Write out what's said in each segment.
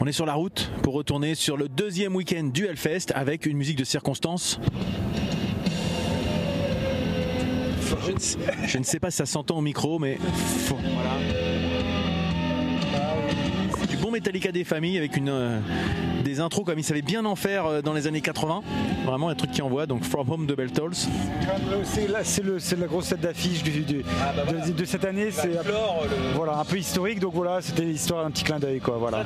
On est sur la route pour retourner sur le deuxième week-end du Hellfest avec une musique de circonstance. Je ne sais, je ne sais pas si ça s'entend au micro, mais voilà. Metallica des familles avec une, euh, des intros comme ils savaient bien en faire euh, dans les années 80. Vraiment un truc qui envoie. Donc From Home de Bell Tolls. C'est la, c'est le- c'est la grosse tête d'affiche du- du- de, de cette année. C'est voilà, un peu historique, donc voilà, c'était l'histoire d'un petit clin d'œil. quoi, Voilà.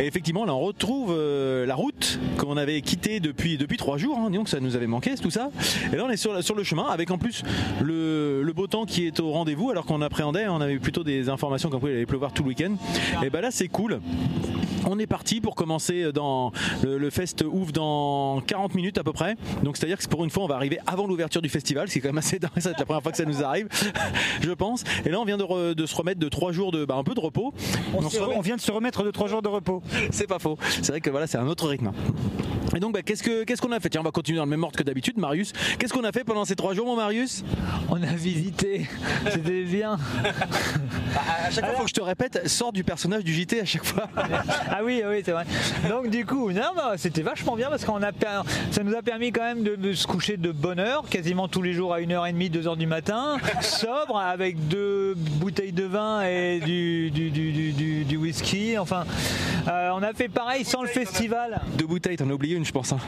Et effectivement, là, on retrouve euh, la route qu'on avait quittée depuis, depuis trois jours. Hein, disons que ça nous avait manqué, tout ça. Et là, on est sur, le chemin avec en plus le, le beau temps qui est au rendez-vous, alors qu'on appréhendait, on avait plutôt des informations comme quoi il allait pleuvoir tout le week-end. Et ben là, c'est cool. On est parti pour commencer dans le, le fest ouvre dans 40 minutes à peu près. Donc c'est à dire que pour une fois on va arriver avant l'ouverture du festival, ce qui est quand même assez dingue. Ça va être la première fois que ça nous arrive, je pense. Et là on vient de, re- de se remettre de trois jours de bah, un peu de repos. On, On se- se remet- on vient de se remettre de trois jours de repos. c'est pas faux. C'est vrai que voilà, c'est un autre rythme. Et donc, bah, qu'est-ce que qu'est-ce qu'on a fait? Tiens, on va continuer dans le même ordre que d'habitude, Marius. Qu'est-ce qu'on a fait pendant ces trois jours, mon Marius? On a visité, c'était bien. À chaque fois, faut que je te répète, sors du personnage du JT à chaque fois. Ah oui, oui, c'est vrai. Donc du coup, non, bah, c'était vachement bien parce qu'on a ça nous a permis quand même de, de se coucher de bonne heure, quasiment tous les jours à 1h30, 2h du matin, sobre, avec deux bouteilles de vin et du- du whisky. Enfin, euh, on a fait pareil sans le festival. Deux bouteilles, t'en as oublié une, je pense. hein.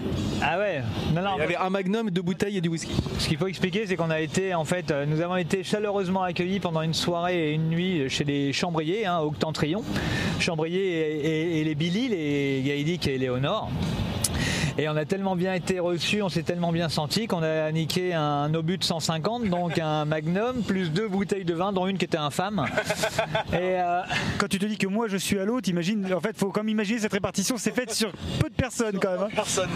Ah ouais, non, non, Il y avait un magnum, deux bouteilles et du whisky. Ce qu'il faut expliquer, c'est qu'on a été, en fait, euh, nous avons été chaleureusement accueillis pendant une soirée et une nuit chez les Chambriers, hein, Octentrion. Chambriers et, et- et les Billy, les Gaïdic et Léonore. Et on a tellement bien été reçus, on s'est tellement bien senti qu'on a niqué un obus de 150, donc un magnum, plus deux bouteilles de vin, dont une qui était infâme. Et euh, Quand tu te dis que moi je suis à l'autre, imagine, en fait, faut comme imaginer cette répartition, c'est faite sur peu de personnes quand même. hein. Personne.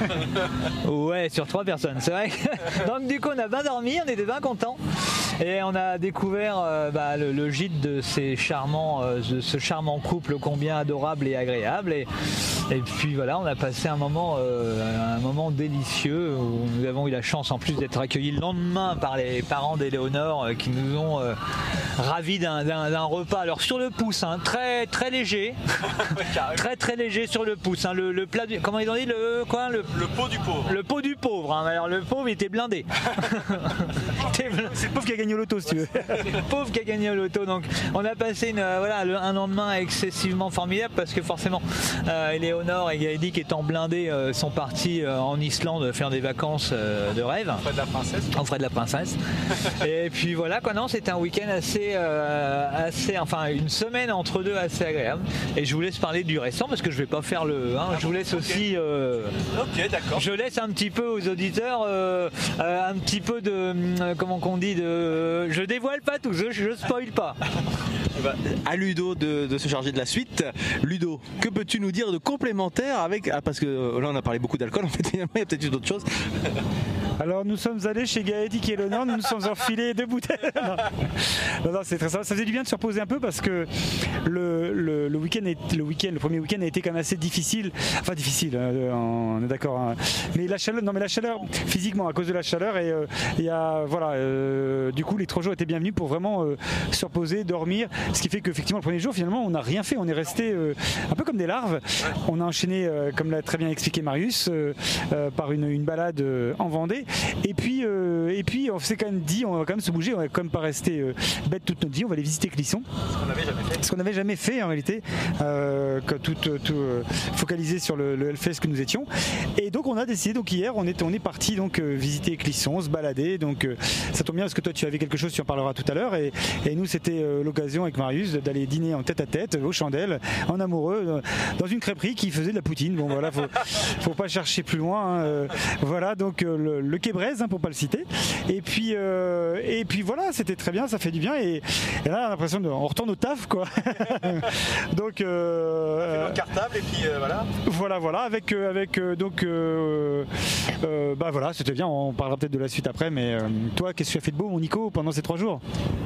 Ouais, sur trois personnes, c'est vrai. Donc du coup, on a bien dormi, on était bien contents. Et on a découvert euh, bah, le, le gîte de ces charmants, euh, de ce charmant couple combien adorable et agréable. Et, et puis voilà, on a passé un moment, euh, un moment délicieux où nous avons eu la chance en plus d'être accueillis le lendemain par les parents d'Éléonore euh, qui nous ont euh, ravis d'un- repas. Alors sur le pouce, hein, très très léger, très très léger sur le pouce. hein, le, le plat, du, comment ils ont dit? Le quoi? Le, Le pot du pauvre. le pot du pauvre, hein. alors le pauvre il était blindé. C'est le pauvre qui a gagné au loto si tu veux. c'est le pauvre qui a gagné au loto. Donc on a passé une, euh, voilà, le- un lendemain excessivement formidable parce que forcément euh, Éléonore et Gaëdic étant blindés euh, sont partis euh, en Islande faire des vacances euh, de rêve. de la princesse. En frais de la princesse. Et puis voilà quoi, non, c'était un week-end assez, euh, assez, enfin une semaine entre deux assez agréable. Et je vous laisse parler du restant parce que je vais pas faire le. hein, je vous laisse aussi. euh, Ok, d'accord. je laisse un petit peu aux auditeurs euh, euh, un petit peu de euh, comment qu'on dit de je dévoile pas tout je, je spoil pas À Ludo de, de se charger de la suite. Ludo, que peux-tu nous dire de complémentaire avec. Ah, parce que là, on a parlé beaucoup d'alcool, il y a peut-être eu d'autres choses. Alors nous sommes allés chez Gaëdic et Léonore, nous nous sommes enfilés deux bouteilles. Non, non, c'est très sympa. Ça faisait du bien de se reposer un peu parce que le, week-end, est- le premier week-end a été quand même assez difficile. Enfin difficile, euh, on est d'accord. hein. Mais la chaleur, non mais la chaleur, physiquement à cause de la chaleur et euh, il a voilà, euh, du coup les trois jours étaient bienvenus pour vraiment euh, se reposer, dormir. Ce qui fait qu'effectivement le premier jour finalement on n'a rien fait, on est resté euh, un peu comme des larves. On a enchaîné, euh, comme l'a très bien expliqué Marius, euh, euh, par une, balade euh, en Vendée. Et puis, euh, et puis on s'est quand même dit, on va quand même se bouger, on va quand même pas rester euh, bête toute notre vie, on va aller visiter Clisson. Ce qu'on n'avait jamais fait en réalité, euh, que tout, tout, euh, focalisé sur le, le Hellfest que nous étions. Et donc on a décidé, donc hier on est, on est parti donc euh, visiter Clisson, se balader. Donc euh, ça tombe bien parce que toi tu avais quelque chose, tu en parleras tout à l'heure. Et, et nous c'était euh, l'occasion avec Marius d'aller dîner en tête à tête, aux chandelles, en amoureux, euh, dans une crêperie qui faisait de la poutine. Bon voilà, faut, faut pas chercher plus loin. hein, euh, voilà donc euh, le, le Quai hein, pour pas le citer. Et puis, euh, et puis voilà, c'était très bien, ça fait du bien. Et, et là, on a l'impression de, on retourne au taf, quoi. donc, euh, cartable et puis voilà. voilà, voilà, avec, avec donc, euh, euh, bah voilà, c'était bien. On parlera peut-être de la suite après. Mais euh, toi, qu'est-ce que tu as fait de beau, mon Nico pendant ces trois jours?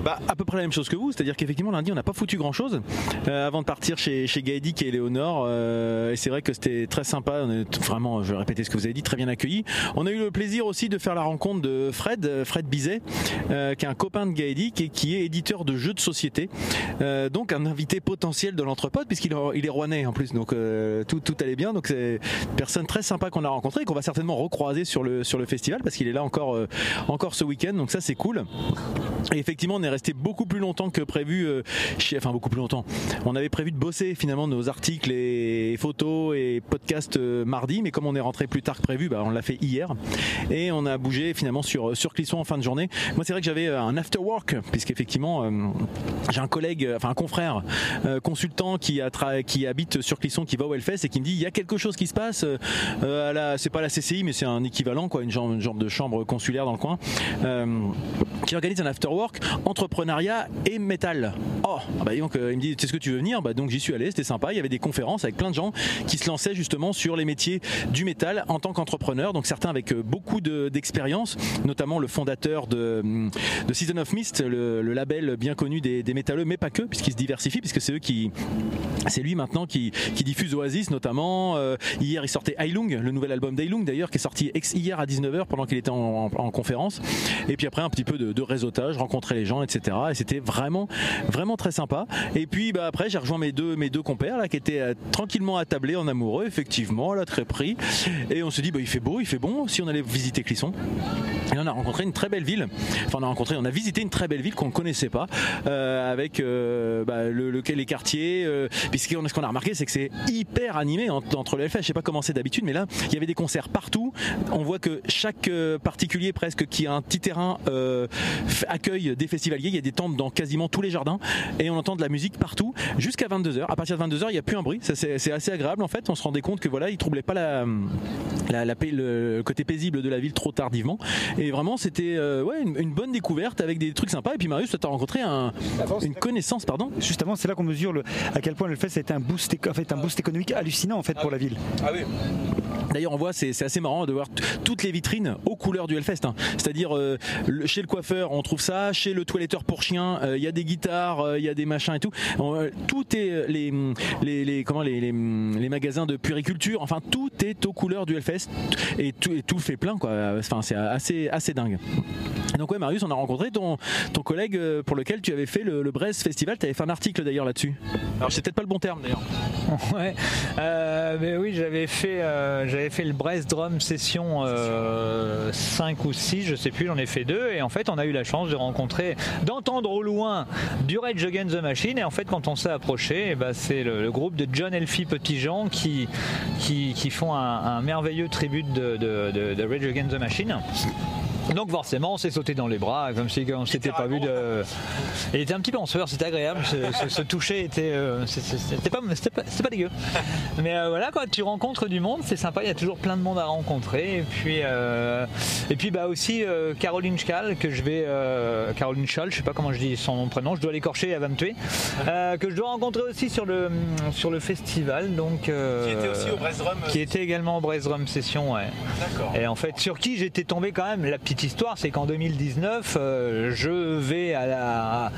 Bah, à peu près la même chose que vous, c'est-à-dire qu'effectivement lundi on n'a pas foutu grand chose avant de partir chez, chez Gaëdic et Léonore et c'est vrai que c'était très sympa, on est vraiment, je vais répéter ce que vous avez dit, très bien accueilli. On a eu le plaisir aussi de faire la rencontre de Fred, Fred Bizet, qui est un copain de Gaëdic et qui est éditeur de jeux de société, donc un invité potentiel de l'entrepôt puisqu'il il est rouennais en plus, donc tout, allait bien, donc c'est une personne très sympa qu'on a rencontré et qu'on va certainement recroiser sur le, festival parce qu'il est là encore, ce week-end, donc ça c'est cool. Et effectivement, on est resté beaucoup plus longtemps que prévu, euh, enfin beaucoup plus longtemps. On avait prévu de bosser finalement nos articles et photos et podcasts euh, mardi, mais comme on est rentré plus tard que prévu, bah, on l'a fait hier et on a bougé finalement sur sur Clisson en fin de journée. Moi, c'est vrai que j'avais euh, un after work puisqu'effectivement j'ai un collègue, enfin un confrère consultant qui a qui habite sur Clisson, qui va au Hellfest et qui me dit il y a quelque chose qui se passe. à c'est pas la CCI, mais c'est un équivalent quoi, une genre, de chambre consulaire dans le coin, qui organise un after work entrepreneuriat et métal. Oh, ah bah euh, il me dit, c'est ce que tu veux venir? Bah donc j'y suis allé, c'était sympa. Il y avait des conférences avec plein de gens qui se lançaient justement sur les métiers du métal en tant qu'entrepreneur. Donc certains avec euh, beaucoup d'expérience, notamment le fondateur de, de, Season of Mist, le, label bien connu des, des métalleux, mais pas que, puisqu'il se diversifie, puisque c'est eux qui, c'est lui maintenant qui, qui diffuse Oasis notamment. Euh, hier il sortait Ailung, le nouvel album d'Ailung d'ailleurs, qui est sorti hier à 19h pendant qu'il était en, conférence. Et puis après un petit peu de, de réseautage, rencontrer les gens, etc. Et c'était vraiment, vraiment très sympa. Et puis bah, après, j'ai rejoint mes deux, mes deux compères là, qui étaient euh, tranquillement attablés en amoureux, effectivement, là, très pris. Et on se dit, bah, il fait beau, il fait bon, si on allait visiter Clisson. Et on a rencontré une très belle ville. Enfin, on a rencontré, on a visité une très belle ville qu'on ne connaissait pas, euh, avec euh, bah, le, les quartiers. puis ce qu'on a remarqué, c'est que c'est hyper animé entre, les Hellfest. Je sais pas comment c'est d'habitude, mais là, il y avait des concerts partout. On voit que chaque particulier presque qui a un petit terrain accueille des festivaliers. Il y a des tentes dans quasiment tous les jardins et on entend de la musique partout jusqu'à 22h. À partir de 22h, il n'y a plus un bruit. C'est assez agréable en fait. On se rendait compte que voilà, ils troublaient pas la, la, le côté paisible de la ville trop tardivement. Et vraiment, c'était euh, ouais, une, bonne découverte avec des trucs sympas. Et puis Marius, tu as rencontré un, une connaissance, pardon. Justement, c'est là qu'on mesure le, à quel point le fait c'était un boost, en fait, un boost économique hallucinant en fait pour la ville. Ah oui. D'ailleurs, on voit, c'est assez marrant de voir toutes les vitrines aux couleurs du Hellfest. Hein. C'est-à-dire, euh, chez le coiffeur, on trouve ça, chez le toiletteur pour chien, il euh, y a des guitares, il euh, y a des machins et tout. Euh, tout est les, les, comment les, les, magasins de puriculture, enfin tout est aux couleurs du Hellfest et tout, et tout fait plein quoi. Enfin c'est assez assez dingue. Donc ouais Marius, on a rencontré ton, ton collègue pour lequel tu avais fait le, le Brest Festival. Tu avais fait un article d'ailleurs là-dessus. Alors c'est peut-être pas le bon terme d'ailleurs. ouais, mais oui j'avais fait j'avais fait le Brest Drum Session 5 ou 6, je sais plus, j'en ai fait deux et en fait on a eu la chance de rencontrer d'entendre au loin du Rage Against the Machine. Et en fait, quand on s'est approché, eh ben, c'est le, groupe de John Elfie Petitjean qui, qui, qui font un, merveilleux tribut de, de, de Rage Against the Machine. Donc forcément, on s'est sauté dans les bras, comme si on s'était pas vu de. Il était un petit peu en sueur, c'était agréable. Ce, toucher était, euh, c'était pas, pas, dégueu. Mais euh, voilà, quoi, tu rencontres du monde, c'est sympa. Il y a toujours plein de monde à rencontrer. Et puis, euh, et puis bah aussi Caroline Schall que je vais, Caroline Schall, je sais pas comment je dis son prénom, je dois l'écorcher, elle va me tuer. que je dois rencontrer aussi sur le sur le festival, donc. qui était aussi au Brest Qui était également au Brest Drum Session, ouais. D'accord. Et en fait, sur qui j'étais tombé quand même la petite histoire, c'est qu'en 2019, euh, je vais à la,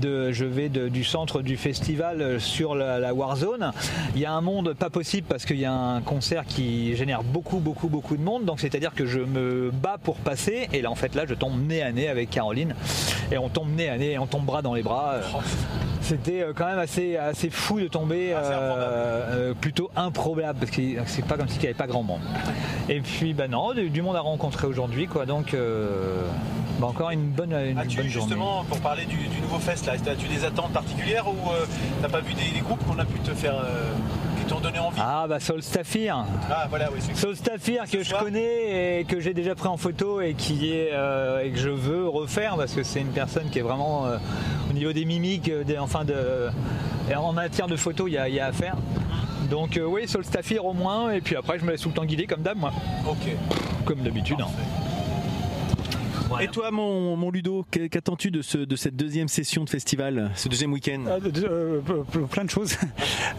de, je vais du centre du festival sur la, Warzone. Il y a un monde pas possible parce qu'il y a un concert qui génère beaucoup, beaucoup, beaucoup de monde. Donc c'est-à-dire que je me bats pour passer. Et là, en fait, là, je tombe nez à nez avec Caroline. Et on tombe nez à nez, et on tombe bras dans les bras. C'était euh, quand même assez, assez fou de tomber, ah, euh, plutôt improbable parce que c'est pas comme s'il n'y avait pas grand monde. Et puis, bah non, du, monde à rencontrer aujourd'hui, quoi. Donc, euh, bah encore une bonne, une As-tu bonne justement, pour parler du, nouveau fest, là, as-tu des attentes particulières ou t'as pas vu des, groupes qu'on a pu te faire qui t'ont donné envie? Ah bah Solstafir. Ah voilà, oui. Solstafir que je connais et que j'ai déjà pris en photo et qui est et que je veux refaire parce que c'est une personne qui est vraiment au niveau des mimiques, des, enfin de, en matière de photos, il y, a à faire. Donc euh, oui, sur le Staffir au moins, et puis après je me laisse tout le temps guider comme d'hab moi. Ok. Comme d'habitude. Hein. Voilà. Et toi, mon, mon Ludo, qu'attends-tu de, ce, de cette deuxième session de festival, ce deuxième week-end Ah, euh, plein de choses.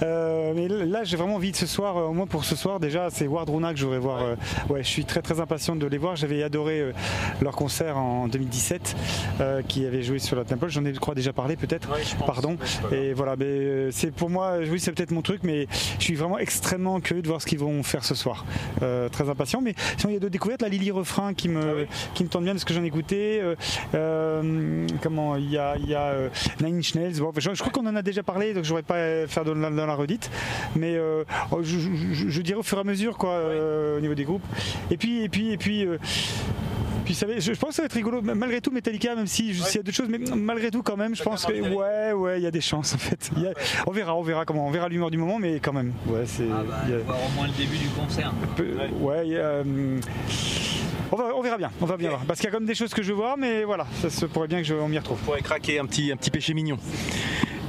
Euh, mais là, j'ai vraiment envie de ce soir, euh, au moins pour ce soir, déjà, c'est Wardruna que je voudrais voir. ouais, je suis très très impatient de les voir. J'avais adoré leur concert en 2017 euh, qui avait joué sur la Temple. J'en ai, je crois, déjà parlé peut-être. Pardon. Et voilà, mais c'est pour moi, oui, c'est peut-être mon truc, mais je suis vraiment extrêmement curieux de voir ce qu'ils vont faire ce soir. Euh, très impatient. Mais sinon, il y a d'autres découvertes. La Lily Refrain qui me, qui me tente bien de ce que j'en ai écouté. Euh, euh, comment Il y a, il y a euh, Nine Inch Nails. Bon, je, je crois qu'on en a déjà parlé, donc je ne voudrais pas faire de la, dans la redite. Mais oh, je, je- je- je dirais au fur et à mesure, quoi, au niveau des groupes. Et puis, et puis, et puis. puis ça va- je pense que ça va être rigolo, malgré tout Metallica, même si je sais d'autres choses, mais malgré tout quand même, je pense que ouais, ouais, il y a des chances en fait. Il y a- on verra, on verra comment, on verra l'humeur du moment, mais quand même, ouais, c'est. Ah bah, y a- voir au moins le début du concert. peu- ouais, y a, euh, on, verra bien, on va bien voir. Parce qu'il y a même des choses que je veux voir, mais voilà, ça se pourrait bien que je, on m'y retrouve. On pourrait craquer un petit péché mignon.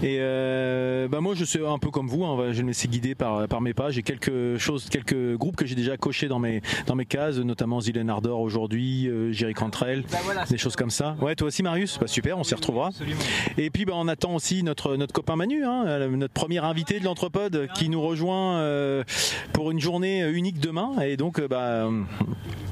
Et euh, bah moi je suis un peu comme vous, hein, je me laisser guider par, par mes pas. J'ai quelques choses, quelques groupes que j'ai déjà cochés dans mes, dans mes cases, notamment Zilen Ardor aujourd'hui, euh, Jerry Cantrell, Bah voilà, des choses comme ça. Ouais, toi aussi Marius? Bah super, on s'y retrouvera. Absolument. Et puis bah, on attend aussi notre, notre copain Manu, hein, euh, notre premier invité de l'Entrepode qui nous rejoint euh, pour une journée unique demain. Et donc euh, bah,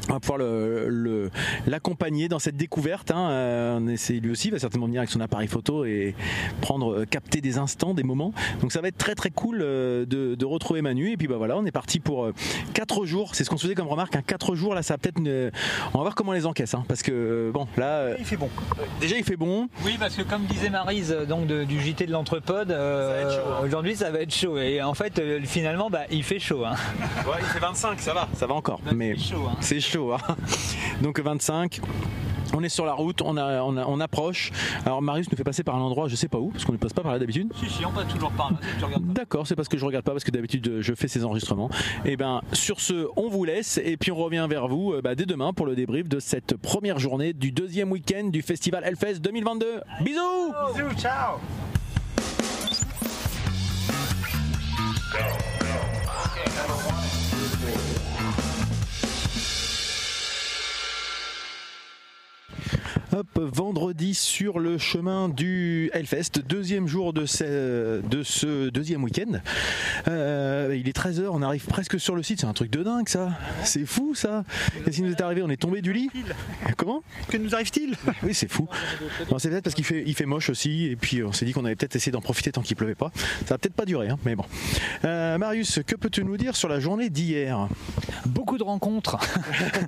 on va pouvoir le- le- l'accompagner dans cette découverte. hein. Euh, on essaie, lui aussi il va certainement venir avec son appareil photo et prendre, euh, capter des instants, des moments. Donc ça va être très très cool euh, de, de retrouver Manu. Et puis bah voilà, on est parti pour 4 jours. C'est ce qu'on se faisait comme remarque. 4 jours là, ça va peut-être. une- On va voir comment on les encaisse. hein, parce que euh, bon, là, euh, Il fait bon. déjà il fait bon. Oui, parce que comme disait Marise euh, donc de- du JT de l'Entrepode, euh, hein. aujourd'hui ça va être chaud. Et en fait, euh, finalement, bah, il fait chaud. Hein. Ouais, il fait 25, ça va. Ça va encore. Mais C'est chaud. Hein. c'est chaud. hein. Donc 25. On est sur la route, on, a, on, a- on approche. Alors Marius nous fait passer par un endroit, je sais pas où, parce qu'on ne passe pas par là d'habitude. Si, si, on passe toujours par là. Tu regardes pas. D'accord, c'est parce que je regarde pas, parce que d'habitude je fais ces enregistrements. Et ben sur ce, on vous laisse et puis on revient vers vous euh, bah, dès demain pour le débrief de cette première journée du deuxième week-end du festival Hellfest 2022. Bisous Bisous, ciao Hop, vendredi sur le chemin du Hellfest, deuxième jour de ce, de ce deuxième week-end. Euh, il est 13h, on arrive presque sur le site, c'est un truc de dingue ça. C'est fou ça. Qu'est-ce qui nous est arrivé On est tombé du lit Comment? Que nous arrive-t-il? Oui, c'est fou. C'est peut-être parce qu'il fait, il fait moche aussi, et puis on s'est dit qu'on allait peut-être essayer d'en profiter tant qu'il pleuvait pas. Ça va peut-être pas durer, hein, mais bon. Euh, Marius, que peux-tu nous dire sur la journée d'hier? Beaucoup de rencontres.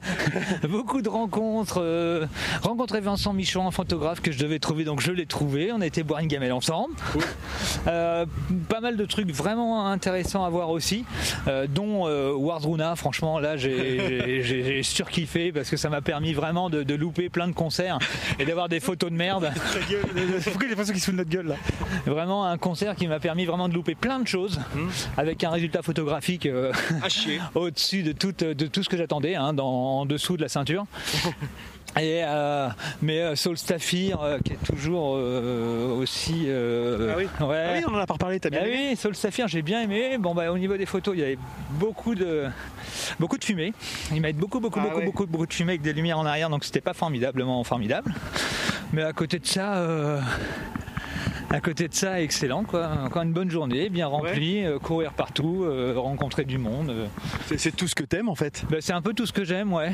Beaucoup de rencontres. euh, rencontré Vincent Michon, un photographe que je devais trouver, donc je l'ai trouvé. On a été boire une gamelle ensemble. Euh, pas mal de trucs vraiment intéressants à voir aussi, euh, dont euh, Wardruna. Franchement, là, j'ai- surkiffé parce que ça m'a permis vraiment de, de louper plein de concerts et d'avoir des photos de merde. Pourquoi a l'impression qu'il se fout de notre gueule là? Vraiment un concert qui m'a permis vraiment de louper plein de choses avec un résultat photographique au-dessus de tout, de tout ce que j'attendais, hein, en dessous de la ceinture. Et euh, mais euh, Soul Staffir euh, qui est toujours euh, aussi euh, Ah oui. ouais. Ah oui, on en a pas reparlé, t'as bien Ah aimé oui, Soul Staffir, j'ai bien aimé. Bon bah au niveau des photos, il y avait beaucoup de beaucoup de fumée. Ils mettent beaucoup beaucoup Ah beaucoup ouais. beaucoup beaucoup de fumée avec des lumières en arrière, donc c'était pas formidablement formidable. Mais à côté de ça. À côté de ça, excellent quoi. Encore une bonne journée, bien remplie, euh, courir partout, euh, rencontrer du monde. euh. C'est- C'est tout ce que t'aimes en fait. Bah, c'est un peu tout ce que j'aime, ouais.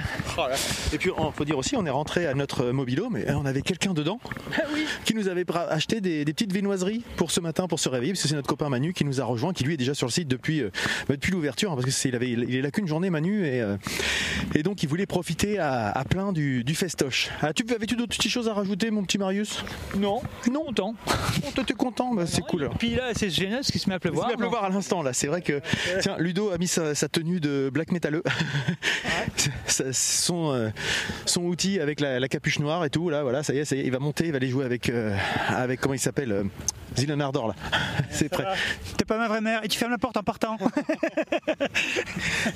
Et puis, il faut dire aussi, on est rentré à notre mobilo, mais on avait quelqu'un dedans qui nous avait acheté des, des petites viennoiseries pour ce matin, pour se réveiller, parce que c'est notre copain Manu qui nous a rejoint, qui lui est déjà sur le site depuis, euh, bah, depuis l'ouverture, hein, parce que c'est, il avait, il est là qu'une journée Manu, et, euh, et donc il voulait profiter à, à plein du, du festoche. Ah, tu avais-tu d'autres petites choses à rajouter, mon petit Marius? Non, non, content. Oh, toi, t'es content, bah, c'est cool. alors. Puis là, c'est génial ce qui se met à Il pleuvoir. se met à pleuvoir à l'instant là, c'est vrai que tiens Ludo a mis sa, sa tenue de black métalleux, Sa- son, euh, son outil avec la, la capuche noire et tout là, voilà, ça y est, ça y est, il va monter, il va aller jouer avec euh, avec comment il s'appelle, euh, Ardor là, c'est prêt. T'es pas ma vraie mère et tu fermes la porte en partant.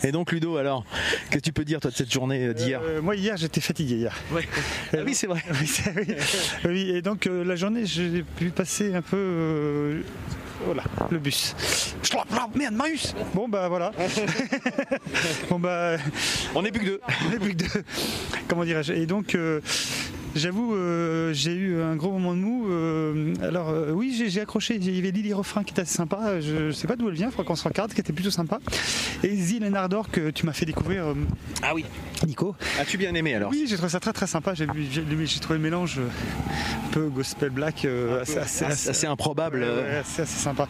Et donc Ludo alors, qu'est-ce que tu peux dire toi de cette journée euh, d'hier Euh, moi hier j'étais fatigué hier. Ah oui c'est vrai. Oui, et donc la journée j'ai pu passer un peu euh, voilà le bus. Merde Marius. Bon bah voilà. bon bah On est plus que deux. on est plus que deux. Comment dirais-je? Et donc euh, J'avoue, euh, j'ai eu un gros moment de mou. euh, alors euh, oui, j'ai accroché. Il y avait Lily Refrain qui était assez sympa. Je, ne sais pas d'où elle vient. Il faudra qu'on se regarde, qui était plutôt sympa. Et Zil et Nardor que tu m'as fait découvrir, euh, Ah oui. Nico. As-tu bien aimé alors Oui, j'ai trouvé ça très très sympa. J'ai trouvé le mélange euh, un peu gospel black, euh, assez, assez- assez, assez- assez improbable. ouais, euh, ouais, assez- assez sympa.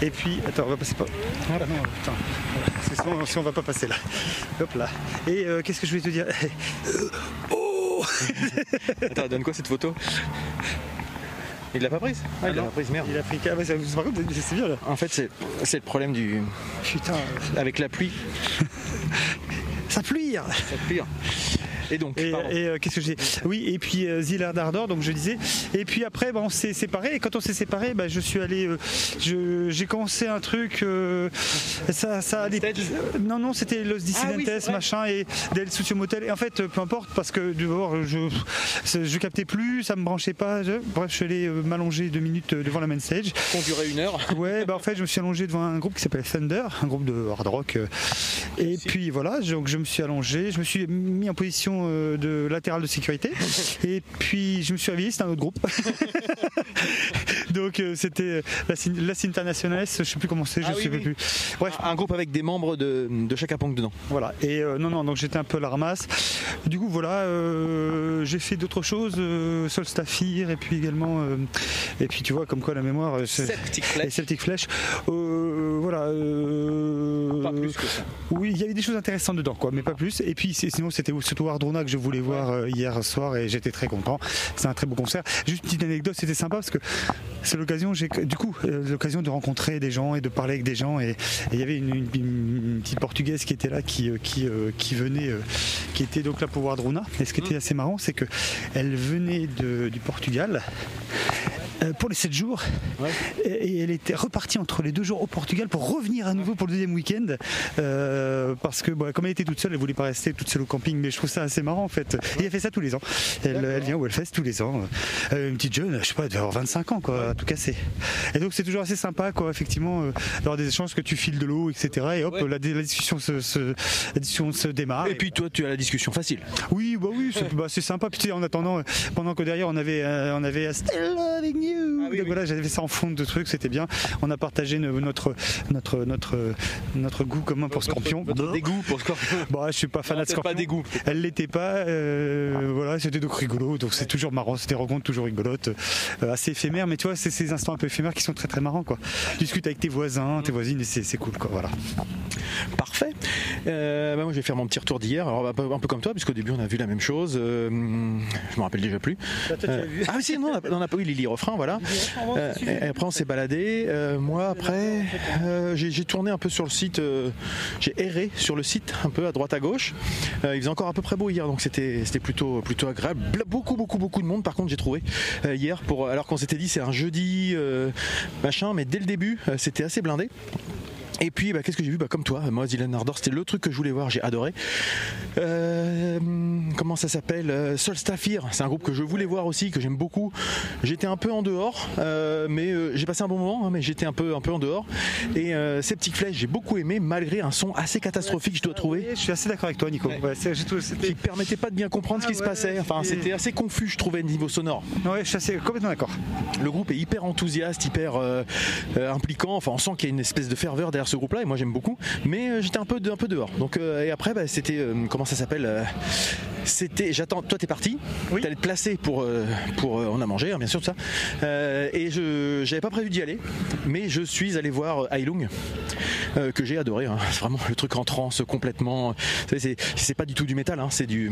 Et, et puis, attends, on va passer pas. Voilà, non, putain. Voilà, parce que sinon, si on va pas passer là. Hop là. Et euh, qu'est-ce que je voulais te dire? Oh Attends, donne quoi cette photo? Il l'a pas prise? Ah, il l'a pas prise, merde. Il a pris. Ah, ça- par contre, c'est bien là. En fait, c'est c'est le problème du. Putain, Avec la pluie, ça pluie ça pire. Et donc, Et, euh, qu'est-ce que j'ai Oui, et puis euh, Zillard Ardor, donc je disais. Et puis après, bah, on s'est séparés. Et quand on s'est séparés, bah, je suis allé. euh, j'ai commencé un truc. euh, ça, ça allait. Non, non, c'était Los Dissidentes, Ah oui, vrai. machin, et Del Sucio Motel. Et en fait, peu importe, parce que d'abord, je, je captais plus, ça me branchait pas. je- bref, je suis allé m'allonger deux minutes devant la main stage. Qu'on durait une heure. Ouais, bah en fait, je me suis allongé devant un groupe qui s'appelle Thunder, un groupe de hard rock. Et puis voilà, donc je me suis allongé, je me suis mis en position euh, de latérale de sécurité. Et puis je me suis réveillé, c'était un autre groupe. donc euh, c'était la, Cin- la Internationales, je sais plus comment c'est, je Ah oui, sais oui. plus. Bref, Un groupe avec des membres de, de chaque punk dedans. voilà. Et euh, non, non, donc j'étais un peu à la ramasse. Du coup, voilà, euh, j'ai fait d'autres choses, euh, Solstafir, et puis également, euh, et puis tu vois, comme quoi la mémoire. euh, c'est- Septic et Celtic Flash. Euh, voilà. euh, Pas plus que ça. Oui, il y avait des choses intéressantes dedans, quoi, mais pas plus. Et puis sinon, c'était surtout Ardrona que je voulais voir euh, hier soir et j'étais très content. C'est un très beau concert. Juste une petite anecdote, c'était sympa parce que c'est l'occasion, j'ai du coup euh, l'occasion de rencontrer des gens et de parler avec des gens. Et il y avait une, une- une petite portugaise qui était là, qui euh, qui, euh, qui venait, qui était donc là pour voir Ardrona. Et ce qui était assez marrant, c'est que elle venait de- du Portugal. Pour les 7 jours, et et elle était repartie entre les deux jours au Portugal pour revenir à nouveau pour le deuxième week-end euh, parce que bon, comme elle était toute seule elle voulait pas rester toute seule au camping mais je trouve ça assez marrant en fait. Et elle fait ça tous les ans. Elle, elle vient au Hellfest tous les ans. Euh, une petite jeune je sais pas elle devait avoir 25 ans quoi à tout casser et donc c'est toujours assez sympa quoi effectivement euh, d'avoir des échanges que tu files de l'eau etc et hop Ouais. la, la discussion se, se- la discussion se démarre Et puis toi, tu as la discussion facile. oui, bah oui, c'est bah, sympa. Puis tu sais, en attendant, euh, pendant que derrière on avait, euh, on avait Still Loving You. Ah oui, Donc oui. voilà, j'avais ça en fond de trucs, c'était bien. On a partagé no- notre, notre, notre, notre goût commun pour Scorpion. Votre dégoût pour Scorpion. Bah, je suis pas fan Non, de Scorpion. pas dégoût. Elle l'était pas. euh, voilà, c'était donc rigolo. Donc c'est toujours marrant. C'était des rencontres toujours rigolotes, euh, assez éphémères. Mais tu vois, c'est ces instants un peu éphémères qui sont très très marrants quoi. Tu discutes avec tes voisins, tes voisines, et c'est c'est cool quoi. Voilà. Parfait. Euh, bah, moi, je vais faire mon petit retour d'hier. Alors, un peu, un peu comme toi, puisqu'au début, on a vu la même chose. Euh, je me rappelle déjà plus. Euh, ah oui, si, non, on n'a pas eu Lily Refrain, voilà. Euh, et après, on s'est baladé. Euh, moi, après, euh, j'ai j'ai tourné un peu sur le site. euh, j'ai erré sur le site, un peu à droite à gauche. Euh, il faisait encore à peu près beau hier, donc c'était c'était plutôt plutôt agréable. Beaucoup, beaucoup, beaucoup de monde. Par contre, j'ai trouvé euh, hier, pour alors qu'on s'était dit c'est un jeudi, euh, machin, mais dès le début, euh, c'était assez blindé. Et puis, bah, qu'est-ce que j'ai vu? Bah, Comme toi, moi, Dylan Ardor, c'était le truc que je voulais voir, j'ai adoré. Euh, comment ça s'appelle? Euh, Solstafir, c'est un groupe que je voulais voir aussi, que j'aime beaucoup. J'étais un peu en dehors, euh, mais euh, j'ai passé un bon moment, hein, mais j'étais un peu, un peu en dehors. Et Septic Flesh, j'ai beaucoup aimé, malgré un son assez catastrophique, je dois trouver. Je suis assez d'accord avec toi, Nico. Ouais. Ouais, Qui permettait pas de bien comprendre ce Ah qui se passait. Enfin, c'était- assez confus, je trouvais, niveau sonore. Ouais, je suis assez complètement d'accord. Le groupe est hyper enthousiaste, hyper impliquant. Enfin, on sent qu'il y a une espèce de ferveur derrière ce groupe-là, et moi j'aime beaucoup. Mais euh, j'étais un peu, un peu dehors. Donc, euh, et après, bah, c'était euh, comment ça s'appelle C'était, j'attends. Toi, t'es parti. Oui. T'allais te placer pour, euh, pour. euh, on a mangé, hein, bien sûr, tout ça. Euh, et je, j'avais pas prévu d'y aller, mais je suis allé voir Ailung, euh, que j'ai adoré. hein. C'est Vraiment le truc en transe complètement. C'est, c'est pas du tout du métal, hein, c'est du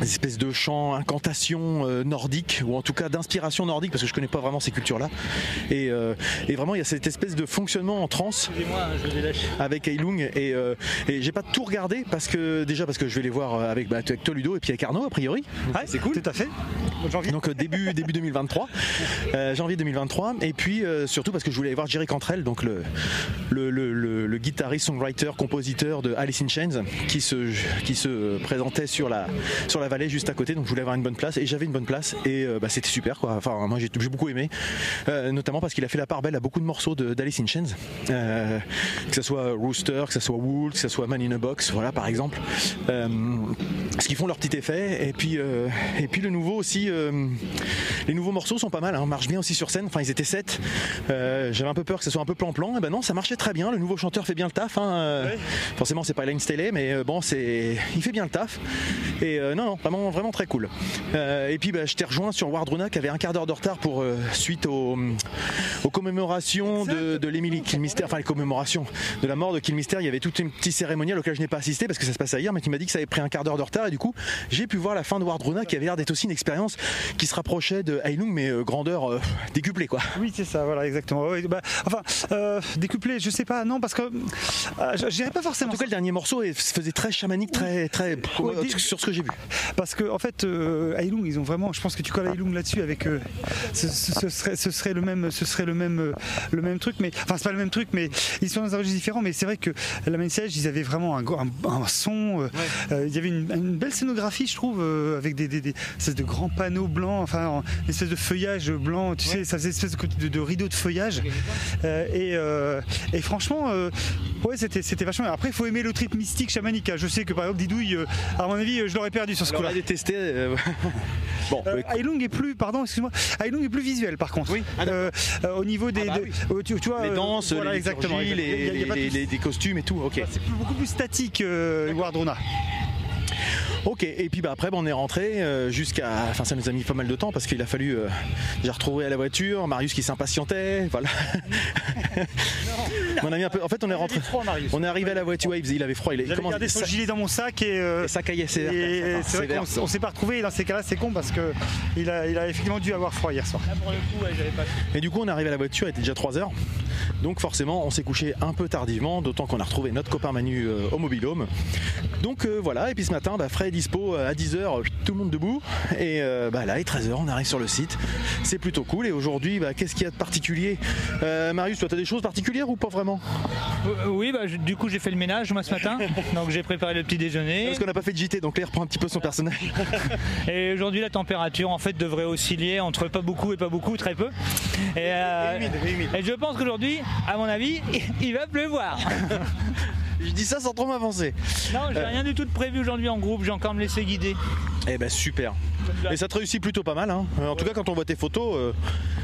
des espèces de chants, incantations euh, nordiques, ou en tout cas d'inspiration nordique, parce que je connais pas vraiment ces cultures-là. Et, et vraiment, il y a cette espèce de fonctionnement en transe avec Ailung. Et, et j'ai pas tout regardé, parce que déjà, parce que je vais les voir avec, bah, avec toi, Ludo, et puis avec Arnaud, a priori. Donc, c'est cool. Tout à fait. Janvier. Donc euh, début, début 2023, euh, janvier 2023, et puis euh, surtout parce que je voulais aller voir Jerry Cantrell, donc le, le, le, guitariste, songwriter, compositeur de Alice in Chains, qui se, qui se présentait sur la, sur la vallée juste à côté, donc je voulais avoir une bonne place, et j'avais une bonne place, et euh, bah, c'était super quoi. Enfin, moi j'ai beaucoup aimé, notamment parce qu'il a fait la part belle à beaucoup de morceaux d'Alice in Chains, que ce soit Rooster, que ce soit Wool, que ce soit Man in a Box, voilà par exemple. Ce qu'ils font leur petit effet. Et puis, euh, et puis le nouveau aussi, euh, les nouveaux morceaux sont pas mal, hein, marchent bien aussi sur scène. Enfin, ils étaient 7. J'avais un peu peur que ce soit un peu plan-plan. Et ben non, ça marchait très bien. Le nouveau chanteur fait bien le taf. Hein. Euh, Forcément, c'est pas Elaine Staley, mais euh, bon, c'est, il fait bien le taf. Et euh, non, non, vraiment, vraiment très cool. Euh, et puis, bah, je t'ai rejoint sur Wardruna qui avait un quart d'heure de retard pour euh, suite aux, aux commémorations de, de Kilmister, enfin les commémorations de la mort de Kilmister. Il y avait toute une petite cérémonie auquel je n'ai pas assisté parce que ça se passait hier, mais qui m'a dit que ça avait pris un quart d'heure de retard. Et du coup, j'ai pu voir la fin de Wardruna qui avait l'air d'être aussi une expérience qui se rapprochait de Heilung, mais euh, grandeur euh, décuplée, quoi. Oui, c'est ça, voilà, exactement. Oui, bah, enfin, euh, décuplé, je sais pas, non, parce que euh, je j'irais pas En forcément. tout cas, le dernier morceau faisait très chamanique, très, très Ouais, des- sur ce que j'ai vu. Parce que en fait, Heilung, ils ont vraiment. Je pense que tu colles Heilung là-dessus avec. ce, serait, ce serait le même, ce serait le même, le même truc. Mais enfin, c'est pas le même truc, mais ils sont dans un registre différent. Mais c'est vrai que la main ils avaient vraiment un, go- un- un son. il y avait une, une belle scénographie, je trouve, euh, avec des, des, des espèces de grands panneaux blancs, enfin, en- une espèce de feuillage blanc. Tu sais, ça faisait une espèce de, de, de rideau de feuillage. Euh, et, euh, et franchement, ouais, c'était, c'était vachement. Après, il faut aimer le trip mystique chamanique. hein. Je sais que par exemple, Didouille, à mon avis, je l'aurais perdu sur ce coup-là. détesté. bon, Heilung est plus, pardon, excuse-moi, Heilung est plus visuel par contre. Oui. Ah, au niveau des, Ah bah oui. tu, tu vois, les danses, voilà, les exactement. les, les- les costumes et tout. Ok. C'est plus- beaucoup plus statique, euh, Wardrona. Ok. Et puis bah après, bah, on est rentré euh, jusqu'à. Enfin, ça nous a mis pas mal de temps parce qu'il a fallu euh, déjà retrouver à la voiture. Marius qui s'impatientait. Voilà. on a mis un peu. En fait, on est rentré. On est arrivé à la voiture. ouais, il faisait- il avait froid. Il est J'avais comment gardé son ça, gilet dans mon sac et. euh, ça caillait sévère. et Enfin, c'est vrai qu'on s'est pas retrouvé et dans ces cas-là c'est con parce que il a, il a effectivement dû avoir froid hier soir. Et du coup, on est arrivé à la voiture, il était déjà 3 heures. Donc forcément, on s'est couché un peu tardivement, d'autant qu'on a retrouvé notre copain Manu euh, au mobilhome. Donc euh, voilà, et puis ce matin, bah, frais et dispo euh, à 10h, tout le monde debout. Et bah, là, il est 13h, on arrive sur le site. C'est plutôt cool. Et aujourd'hui, bah, qu'est-ce qu'il y a de particulier? Marius, toi, tu as des choses particulières ou pas vraiment? Oui, bah, je- du coup j'ai fait le ménage moi ce matin, donc j'ai préparé le petit déjeuner. Parce qu'on n'a pas fait de JT, donc là, il reprend un petit peu son personnage. Et aujourd'hui la température en fait devrait osciller entre pas beaucoup et pas beaucoup, très peu. Et, euh, et je pense qu'aujourd'hui, à mon avis, il va pleuvoir. Je dis ça sans trop m'avancer. Non, j'ai Euh. rien du tout de prévu aujourd'hui en groupe, j'ai encore me laisser guider. Eh ben super. Et ça te réussit plutôt pas mal. hein. Euh, En tout cas, quand on voit tes photos, euh,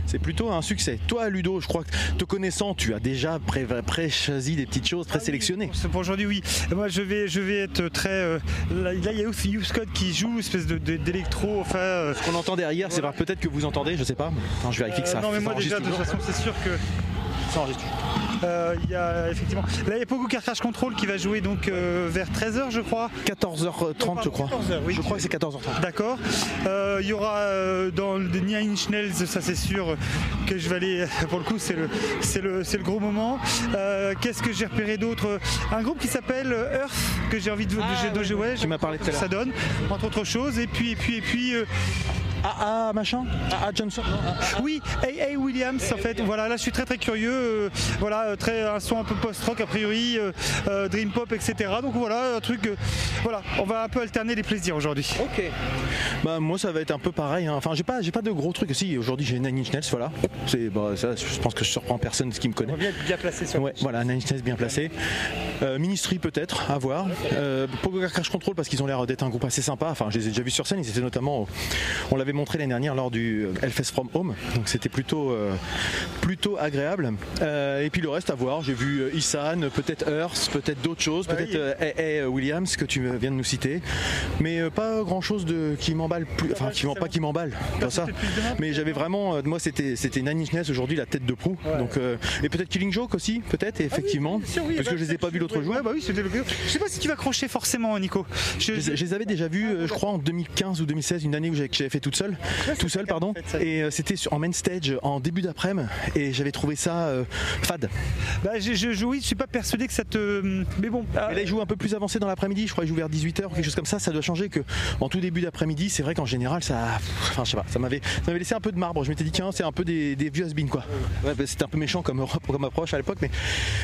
c'est plutôt un succès. Toi, Ludo, je crois que te connaissant, tu as déjà pré- pré-choisi des petites choses, présélectionnées. C'est pour aujourd'hui, oui. Moi, je vais, je vais être très. euh, là, il y a Youth Youth Code qui joue, espèce de- de- d'électro. Enfin. euh, Ce qu'on entend derrière, c'est vrai, peut-être que vous entendez, je sais pas. Attends, je vérifie que ça. non, mais moi, déjà, de toute façon, c'est sûr que. Ça enregistre. euh, Il y a effectivement. Là, il y a Pogo Car Crash Control qui va jouer donc euh, vers 13h, je crois. 14h30, je crois. 14h, oui. Je crois que c'est 14h30. D'accord. Euh, Il y aura euh, dans le Nine Inch Nails, ça c'est sûr que je vais aller. Pour le coup, c'est le, c'est le, c'est le gros moment. Euh, Qu'est-ce que j'ai repéré d'autre? Un groupe qui s'appelle Earth que j'ai envie de. de- Ah, de- de- ouais, Tu m'as parlé tout à l'heure. Ça donne, entre autres choses. Et puis, et puis, et puis. Euh, Ah, ah, machin Ah, ah, Johnson non, ah. oui, A.A. Williams en fait. Voilà, là je suis très très curieux. euh, voilà, euh, très un son un peu post-rock a priori, euh, euh, dream pop, etc. Donc voilà, un truc. euh, voilà, on va un peu alterner les plaisirs aujourd'hui. Ok. Bah moi ça va être un peu pareil. hein. Enfin j'ai pas j'ai pas de gros trucs. Si aujourd'hui j'ai Nine Inch Nails, voilà. C'est bah, ça. Je pense que je surprends personne ce qui me connaît. bien, bien placé sur. Ouais, voilà, Nine Inch Nails bien placé. Euh, Ministry peut-être, à voir. Euh, Pogo Car Crash Control parce qu'ils ont l'air d'être un groupe assez sympa. Enfin, je les ai déjà vus sur scène. Ils étaient notamment, on l'avait montré l'année dernière lors du euh, Hellfest From Home. Donc c'était plutôt, euh, plutôt agréable. Euh, et puis le reste à voir. J'ai vu Isan, peut-être Earth, peut-être d'autres choses, Ouais, peut-être. Williams que tu viens de nous citer. Mais pas grand chose de qui m'emballe plus. Enfin, qui pas qui m'emballe, pas ça. Mais j'avais vraiment, moi c'était c'était Nails aujourd'hui la tête de proue. Donc et peut-être Killing Joke aussi, peut-être et effectivement, sûr, oui, parce bah, que je les ai pas vus l'autre jour. Ouais, bah oui, c'était le Je sais pas si tu vas crocher forcément, Nico. Je- Je, je les avais déjà vus, euh, je crois, en 2015 ou 2016, une année où j'avais fait toute tout seul, pardon. Et euh, c'était en main stage en début d'après-midi, et j'avais trouvé ça euh, fade. Bah, je, je, je- oui, je suis pas persuadé que ça te. Mais bon. ah, là, jouent un peu plus avancé dans l'après-midi, je crois qu'ils jouent vers 18h ou quelque chose comme ça. Ça doit changer que en tout début d'après-midi, c'est vrai qu'en général, ça. Enfin, je sais pas, ça m'avait, ça m'avait laissé un peu de marbre. Je m'étais dit, tiens, c'est un peu des, des vieux has quoi. Ouais, bah, c'était un peu méchant comme, comme approche à l'époque, mais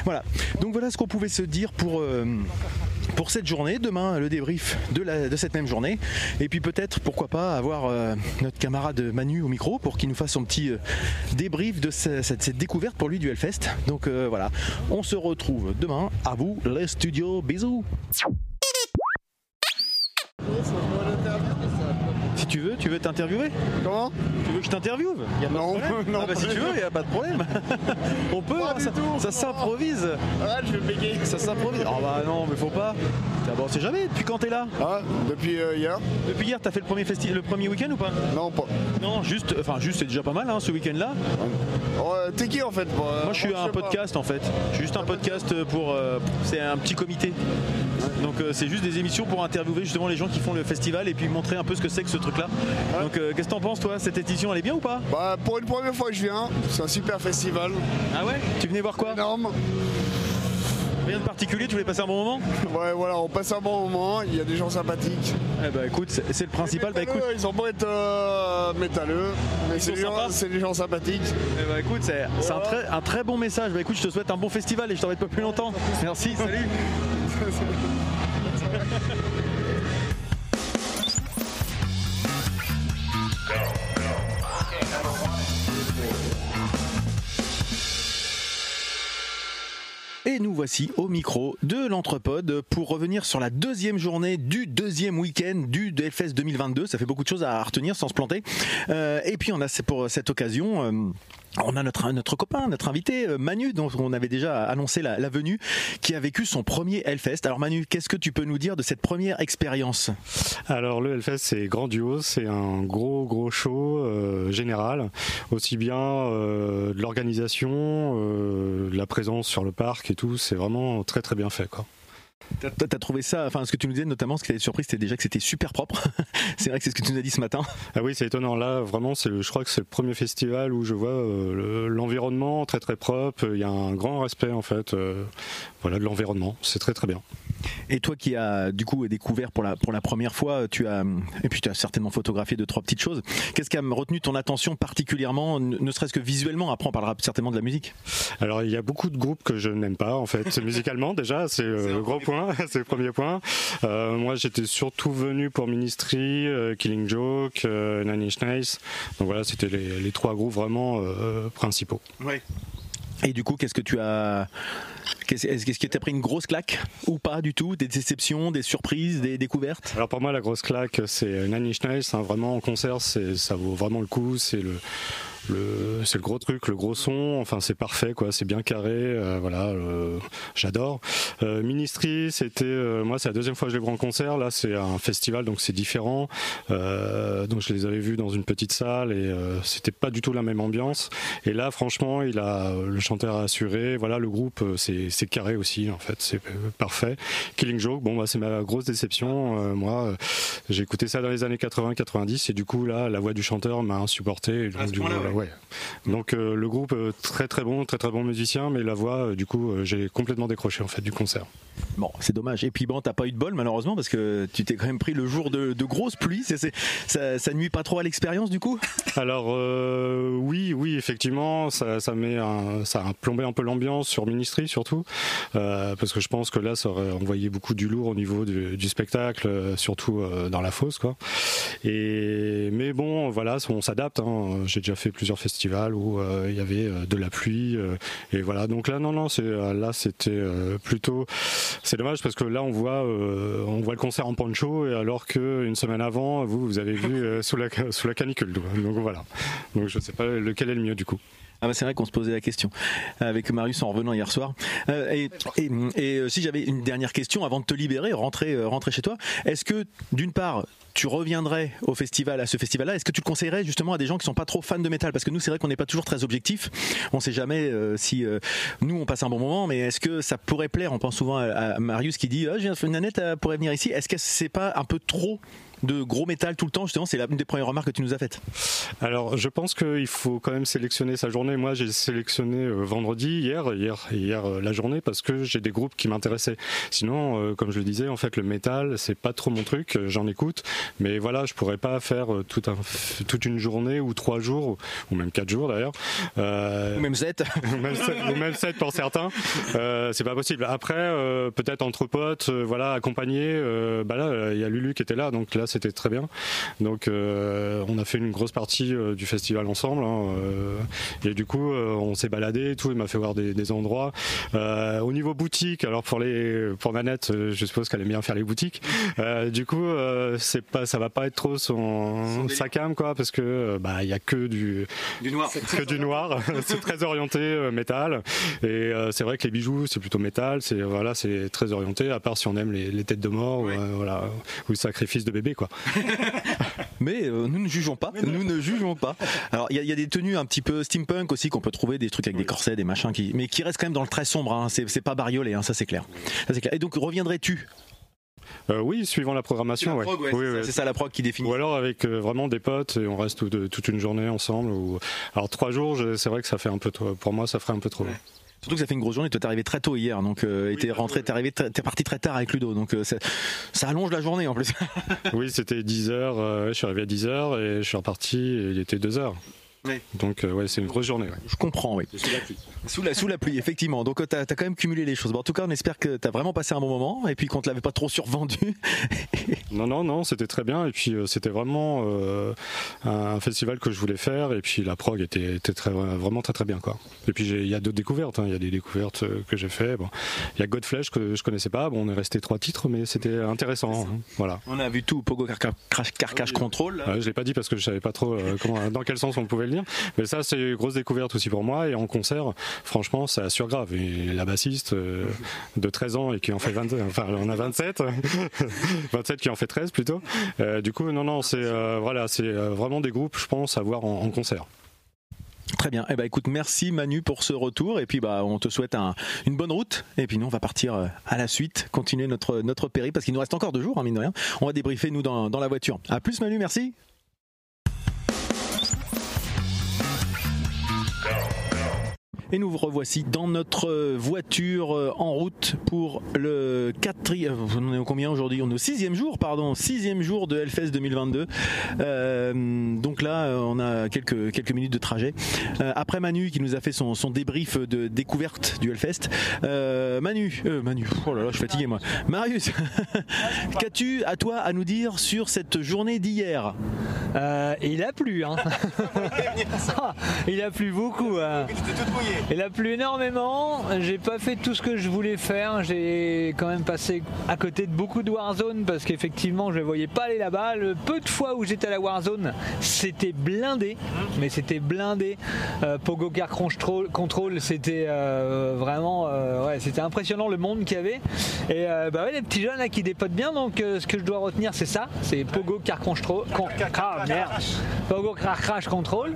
voilà. Donc voilà ce qu'on pouvait se dire pour. euh, pour cette journée, demain le débrief de, cette même journée et puis peut-être pourquoi pas avoir euh, notre camarade Manu au micro pour qu'il nous fasse son petit euh, débrief de ce- cette, cette découverte pour lui du Hellfest. Donc euh, voilà, on se retrouve demain. À vous les studios, bisous. Si tu veux, tu veux t'interviewer Comment Tu veux que je t'interviewe Non, non, Ah bah si tu veux, y a pas de problème. On peut, hein, ça, s'improvise. Ah, je vais bégayer. Ça s'improvise. Oh bah non, mais faut pas. Ah bon, on sait jamais. Depuis quand t'es là Ah, depuis euh, hier Depuis hier, t'as fait le premier festi le premier week-end ou pas Non, pas. Non, juste, enfin juste, c'est déjà pas mal hein, ce week-end-là. Ouais, T'es qui en fait Moi, je suis un podcast en fait. Je suis juste un podcast pour. euh, c'est un petit comité. Donc euh, c'est juste des émissions pour interviewer justement les gens qui font le festival et puis montrer un peu ce que c'est que ce truc-là. Donc euh, qu'est-ce que t'en penses toi Cette édition, elle est bien ou pas Bah, pour une première fois que je viens, c'est un super festival. Ah ouais Tu venais voir quoi Énorme. Rien de particulier Tu voulais passer un bon moment Ouais, voilà, on passe un bon moment, il y a des gens sympathiques. Eh bah écoute, c'est le principal. Bah écoute, Ils ont beau être euh, métalleux, mais c'est sont des, des gens sympathiques. eh bah, écoute, c'est c'est un très, un très bon message. Bah écoute, je te souhaite un bon festival et je t'embête pas plus longtemps. Merci, salut. Et nous voici au micro de l'Entrepode pour revenir sur la deuxième journée du deuxième week-end du Hellfest 2022. Ça fait beaucoup de choses à retenir sans se planter. Euh, et puis on a pour cette occasion. euh, on a notre, notre copain, notre invité euh, Manu, dont on avait déjà annoncé la, venue, qui a vécu son premier Hellfest. Alors Manu, qu'est-ce que tu peux nous dire de cette première expérience? Alors le Hellfest c'est grandiose, c'est un gros gros show euh, général, aussi bien euh, de l'organisation, de la présence sur le parc et tout, c'est vraiment très très bien fait quoi. T'as as trouvé ça, enfin ce que tu nous disais notamment, ce qui était surpris, c'était déjà que c'était super propre. c'est vrai que c'est ce que tu nous as dit ce matin. Ah oui c'est étonnant, là vraiment je crois que c'est le premier festival où je vois euh, le- l'environnement très très propre, il y a un grand respect en fait euh, voilà, de l'environnement, c'est très très bien. Et toi qui as du coup découvert pour la, pour la première fois, tu as, et puis tu as certainement photographié deux, trois petites choses. Qu'est-ce qui a retenu ton attention particulièrement, ne serait-ce que visuellement? Après, on parlera certainement de la musique. Alors il y a beaucoup de groupes que je n'aime pas en fait musicalement déjà c'est euh, le gros point c'est le premier point. Euh, moi j'étais surtout venu pour Ministry, euh, Killing Joke, euh, Nine Inch Nails donc voilà c'était les, les trois groupes vraiment euh, principaux. Et du coup, qu'est-ce que tu as. Qu'est-ce est-ce que tu as pris une grosse claque ou pas du tout? Des déceptions, des surprises, des découvertes? Alors pour moi la grosse claque c'est Nine Inch Nails hein, vraiment en concert c'est ça vaut vraiment le coup. C'est le le, c'est le gros truc, le gros son, enfin c'est parfait quoi, c'est bien carré, euh, voilà, euh, j'adore. Euh, Ministry, c'était, euh, moi c'est la deuxième fois que je les vois en concert, là c'est un festival donc c'est différent, euh, donc je les avais vus dans une petite salle et euh, c'était pas du tout la même ambiance. Et là franchement il a le chanteur a assuré, voilà le groupe c'est, c'est carré aussi en fait, c'est parfait. Killing Joke, bon bah c'est ma grosse déception, euh, moi j'ai écouté ça dans les années 80-90 et du coup là la voix du chanteur m'a insupporté. Et donc, du- ouais. Donc euh, le groupe euh, très très bon, très très bon musicien, mais la voix, euh, du coup, j'ai complètement décroché en fait du concert. Bon, c'est dommage. Et puis bon, t'as pas eu de bol malheureusement parce que tu t'es quand même pris le jour de, de grosses pluies. C'est- ça, ça nuit pas trop à l'expérience du coup? Alors euh, oui, oui, effectivement, ça, ça met un, ça a plombé un peu l'ambiance sur Ministry surtout, euh, parce que je pense que là, ça aurait envoyé beaucoup du lourd au niveau du, du spectacle, surtout dans la fosse, quoi. Et mais bon, voilà, on s'adapte. hein. J'ai déjà fait plusieurs festivals où euh, il y avait euh, de la pluie, euh, et voilà. Donc là, non, non, c'est là, c'était plutôt. C'est dommage parce que là, on voit, on voit le concert en poncho, et alors que une semaine avant, vous, vous avez vu sous la sous la canicule. Donc voilà. Donc je sais pas lequel est le mieux du coup. Ah bah c'est vrai qu'on se posait la question avec Marius en revenant hier soir. Et et- et, si j'avais une dernière question avant de te libérer, rentrer, rentrer chez toi, est-ce que d'une part tu reviendrais au festival, à ce festival-là? Est-ce que tu le conseillerais justement à des gens qui sont pas trop fans de métal? Parce que nous, c'est vrai qu'on n'est pas toujours très objectif. On sait jamais euh, si euh, nous on passe un bon moment, mais est-ce que ça pourrait plaire? On pense souvent à, Marius qui dit ah, j'ai une nanette, elle pourrait venir ici. Est-ce que c'est pas un peu trop de gros métal tout le temps Justement, c'est la- une des premières remarques que tu nous as faites. Alors, je pense qu'il faut quand même sélectionner sa journée. Moi, j'ai sélectionné euh, vendredi, hier, hier, hier euh, la journée, parce que j'ai des groupes qui m'intéressaient. Sinon, euh, comme je le disais, en fait, le métal, c'est pas trop mon truc. J'en écoute, mais voilà, je pourrais pas faire tout un, toute une journée ou trois jours, ou même quatre jours d'ailleurs. Ou même Z. ou même sept, ou même sept pour certains. C'est pas possible. Après, peut-être entre potes, voilà, accompagné. bah là, il y a Lulu qui était là, donc là, c'était très bien. Donc, euh, on a fait une grosse partie euh, du festival ensemble. hein, euh, et du coup, on s'est baladé et tout. Il m'a fait voir des, des endroits. Au niveau boutique, alors pour les, pour Nanette, je suppose qu'elle aime bien faire les boutiques. Du coup, c'est pas, ça va pas être trop son, sa cam quoi, parce que bah il y a que du Du noir. que du noir. c'est très orienté métal. Et c'est vrai que les bijoux, c'est plutôt métal. C'est voilà, c'est très orienté. À part si on aime les, les têtes de mort, ou, voilà, ou le sacrifice de bébé quoi. Mais euh, nous ne jugeons pas. Nous ne jugeons pas. Alors il y, a- il y a des tenues un petit peu steampunk aussi qu'on peut trouver, des trucs avec des corsets, des machins qui, mais qui restent quand même dans le très sombre. Hein. C'est c'est pas bariolé, hein, ça c'est clair. Ça, c'est clair. Et donc reviendrais-tu? Euh, oui, suivant la programmation. ouais. Oui, oui. C'est ça la prog qui définit. Ou alors avec euh, vraiment des potes et on reste tout- toute une journée ensemble. Ou... Alors trois jours, je- c'est vrai que ça fait un peu trop. Pour moi, ça ferait un peu trop. Surtout que ça fait une grosse journée. Toi, t'es arrivé très tôt hier, donc euh, t'es rentré, t'es arrivé, t'es parti très tard avec Ludo, donc euh, ça, ça allonge la journée en plus. Oui, c'était 10 heures. euh, je suis arrivé à 10 heures et je suis reparti. Et il était 2 heures. Oui. Donc euh, ouais, c'est une grosse journée. ouais. Je comprends, oui. Sous la, sous la pluie, effectivement. Donc t'as as quand même cumulé les choses. Bon, en tout cas, on espère que t'as vraiment passé un bon moment et puis qu'on te l'avait pas trop survendu. Non, non, non, c'était très bien. Et puis euh, c'était vraiment euh, un festival que je voulais faire. Et puis la prog était, était très, vraiment très très bien quoi. Et puis il y a d'autres découvertes. hein. Il y a des découvertes euh, que j'ai fait. Bon, il y a Godflesh que je connaissais pas. Bon, on est resté trois titres, mais c'était intéressant. hein. Voilà. On a vu tout, Pogo Carcache Control. là. Ouais, je l'ai pas dit parce que je savais pas trop euh, comment, dans quel sens on pouvait le dire. Mais ça, c'est une grosse découverte aussi pour moi. Et en concert, franchement, ça assure grave. Et la bassiste euh, de 13 ans et qui en fait 20, enfin, on a 27, 27 qui en fait 13 plutôt. Euh, du coup, non, non, c'est euh, voilà, c'est vraiment des groupes, je pense, à voir en, concert. Très bien. Eh ben, écoute, merci Manu pour ce retour. Et puis, bah, on te souhaite un- une bonne route. Et puis, nous, on va partir à la suite, continuer notre, notre parce qu'il nous reste encore deux jours, hein, mine de rien. On va débriefer, nous, dans, dans la voiture. À plus, Manu, merci. Et nous vous revoici dans notre euh, voiture euh, en route pour le quatrième. On est au combien aujourd'hui? On est au sixième jour, pardon, sixième jour de Hellfest 2022. Euh, donc là, euh, on a quelques quelques minutes de trajet. Euh, après Manu qui nous a fait son, son débrief de découverte du Hellfest. Euh, Manu, euh, Manu, oh là là, je suis fatigué moi. Marius, qu'as-tu à toi à nous dire sur cette journée d'hier? Euh, il a plu, hein. Il a plu beaucoup. hein. Il a plu énormément. J'ai pas fait tout ce que je voulais faire. J'ai quand même passé à côté de beaucoup de Warzone parce qu'effectivement, je ne voyais pas aller là-bas. Le peu de fois où j'étais à la Warzone, c'était blindé. Mais c'était blindé. Euh, Pogo Car Control, Control, c'était euh, vraiment euh, ouais, c'était impressionnant le monde qu'il y avait. Et bah ouais, les petits jeunes là qui dépotent bien. Donc ce que je dois retenir, c'est ça. C'est Pogo Car Control. Con- ah, merde. Pogo Car Crash Control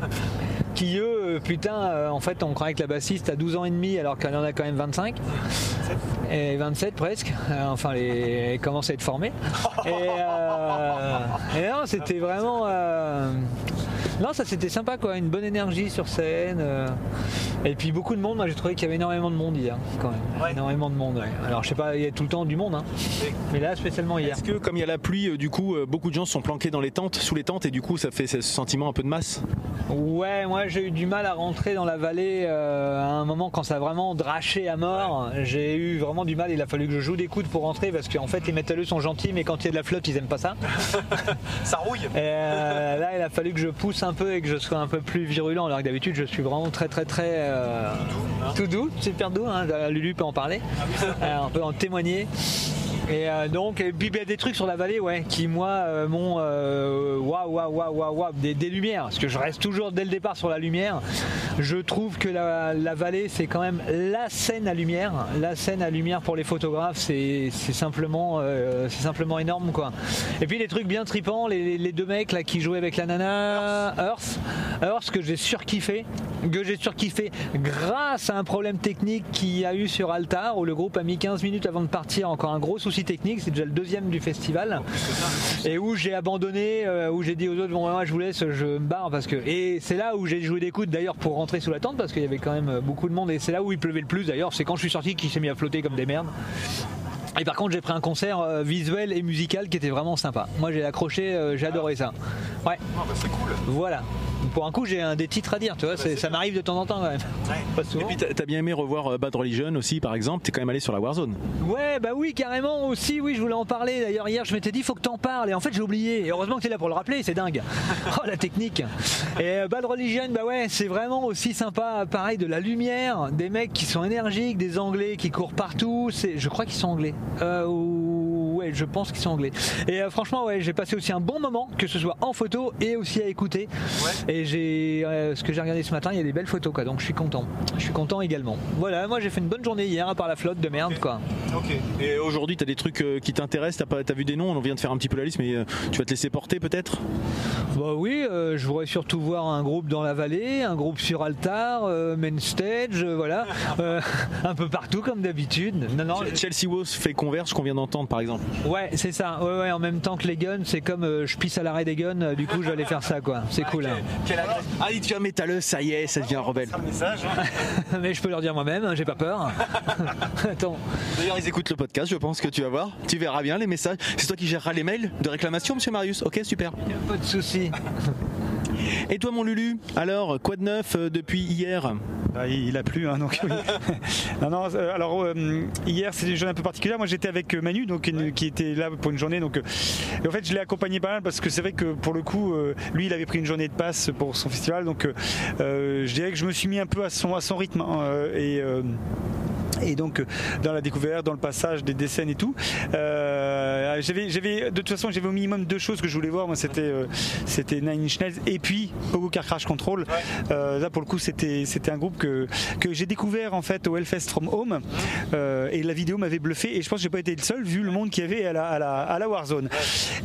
eux, euh, putain, euh, en fait, on croyait que la bassiste a 12 ans et demi alors qu'elle en a quand même 25. Et 27 presque. Euh, enfin, les, elle commence à être formée. Et, non, c'était vraiment. Non, ça c'était sympa quoi, une bonne énergie sur scène. euh, et puis beaucoup de monde, moi j'ai trouvé qu'il y avait énormément de monde hier quand même. Énormément de monde, ouais. Alors je sais pas, il y a tout le temps du monde, hein. mais là spécialement hier. Est-ce que comme il y a la pluie, euh, du coup, euh, beaucoup de gens sont planqués dans les tentes, sous les tentes, et du coup, ça fait ce sentiment un peu de masse? Ouais, moi j'ai eu du mal à rentrer dans la vallée euh, à un moment quand ça a vraiment draché à mort. J'ai eu vraiment du mal, il a fallu que je joue des coudes pour rentrer parce qu'en fait les métalleux sont gentils mais quand il y a de la flotte ils aiment pas ça. Ça rouille. Et euh, là il a fallu que je pousse un peu et que je sois un peu plus virulent alors que d'habitude je suis vraiment très très très euh, tout doux, super doux, hein, Lulu peut en parler, Euh, on peut en témoigner. Et euh, donc, et puis il y a des trucs sur la vallée, ouais, qui moi euh, m'ont euh, waouh, waouh, waouh, waouh, waouh, des, lumières, parce que je reste toujours dès le départ sur la lumière. Je trouve que la, vallée, c'est quand même la scène à lumière. La scène à lumière pour les photographes, c'est simplement, euh, c'est simplement énorme, quoi. Et puis les trucs bien tripants, les, deux mecs là qui jouaient avec la nana, Earth, Earth que j'ai surkiffé, que j'ai surkiffé grâce à un problème technique qu'il y a eu sur Altar où le groupe a mis 15 minutes avant de partir, encore un gros souci technique, c'est déjà le deuxième du festival, et où j'ai abandonné, euh, où j'ai dit aux autres bon moi je vous laisse, je me barre parce que et c'est là où j'ai joué des coudes d'ailleurs pour rentrer sous la tente parce qu'il y avait quand même beaucoup de monde et c'est là où il pleuvait le plus d'ailleurs, c'est quand je suis sorti qu'il s'est mis à flotter comme des merdes. Et par contre, j'ai pris un concert euh, visuel et musical qui était vraiment sympa. Moi, j'ai accroché, euh, j'ai adoré ça. Ouais. Voilà. Pour un coup, j'ai un des titres à dire, tu vois, ça m'arrive de temps en temps quand même. Pas Et puis, t'as bien aimé revoir euh, Bad Religion aussi, par exemple. T'es quand même allé sur la Warzone. Ouais, bah oui, carrément aussi, oui, je voulais en parler. D'ailleurs, hier, je m'étais dit, faut que t'en parles. Et en fait, j'ai oublié. Et heureusement que t'es là pour le rappeler, c'est dingue. Oh, la technique. Et euh, Bad Religion, bah ouais, c'est vraiment aussi sympa. Pareil, de la lumière, des mecs qui sont énergiques, des anglais qui courent partout. C'est, Je crois qu'ils sont anglais. Euh, ou- Je pense qu'ils sont anglais. Et euh, franchement, ouais, j'ai passé aussi un bon moment, que ce soit en photo et aussi à écouter. Et j'ai, euh, ce que j'ai regardé ce matin, il y a des belles photos, quoi. Donc je suis content. Je suis content également. Voilà, moi j'ai fait une bonne journée hier, à part la flotte de merde, quoi. Ok. Et aujourd'hui, tu as des trucs euh, qui t'intéressent? T'as t'as vu des noms? On vient de faire un petit peu la liste, mais euh, tu vas te laisser porter peut-être? Bah oui, euh, je voudrais surtout voir un groupe dans la vallée, un groupe sur altar, euh, main stage, euh, voilà, Euh, un peu partout comme d'habitude. Non, non, Chelsea Wolves fait Converge qu'on vient d'entendre par exemple. Ouais, c'est ça. Ouais, ouais, en même temps que les guns, c'est comme euh, je pisse à l'arrêt des guns. euh, du coup, j'allais faire ça, quoi. C'est cool. hein. Ah, il devient métalleux, ça y est, ça devient rebelle. Mais je peux leur dire moi-même, hein, j'ai pas peur. Attends. D'ailleurs, ils écoutent le podcast, je pense que tu vas voir. Tu verras bien les messages. C'est toi qui géreras les mails de réclamation, monsieur Marius Ok, super. Pas de soucis. Et toi, mon Lulu Alors, quoi de neuf euh, depuis hier Ah, il a plu, hein, donc oui. non, non, euh, alors euh, hier c'était une journée un peu particulière. Moi j'étais avec Manu, donc une- qui était là pour une journée. Donc, et en fait, je l'ai accompagné pas mal parce que c'est vrai que pour le coup, euh, lui, il avait pris une journée de passe pour son festival. Donc, euh, je dirais que je me suis mis un peu à son à son rythme hein, et et donc euh, dans la découverte, dans le passage des, scènes et tout. Euh, j'avais, j'avais, de toute façon, j'avais au minimum deux choses que je voulais voir. Moi, c'était, euh, c'était Nine Inch Nails et puis Pogo Car Crash Control. Euh, là, pour le coup, c'était, c'était un groupe que, que j'ai découvert en fait au Hellfest From Home Euh, et la vidéo m'avait bluffé. Et je pense que j'ai pas été le seul vu le monde qu'il y avait à la, à la, à la Warzone.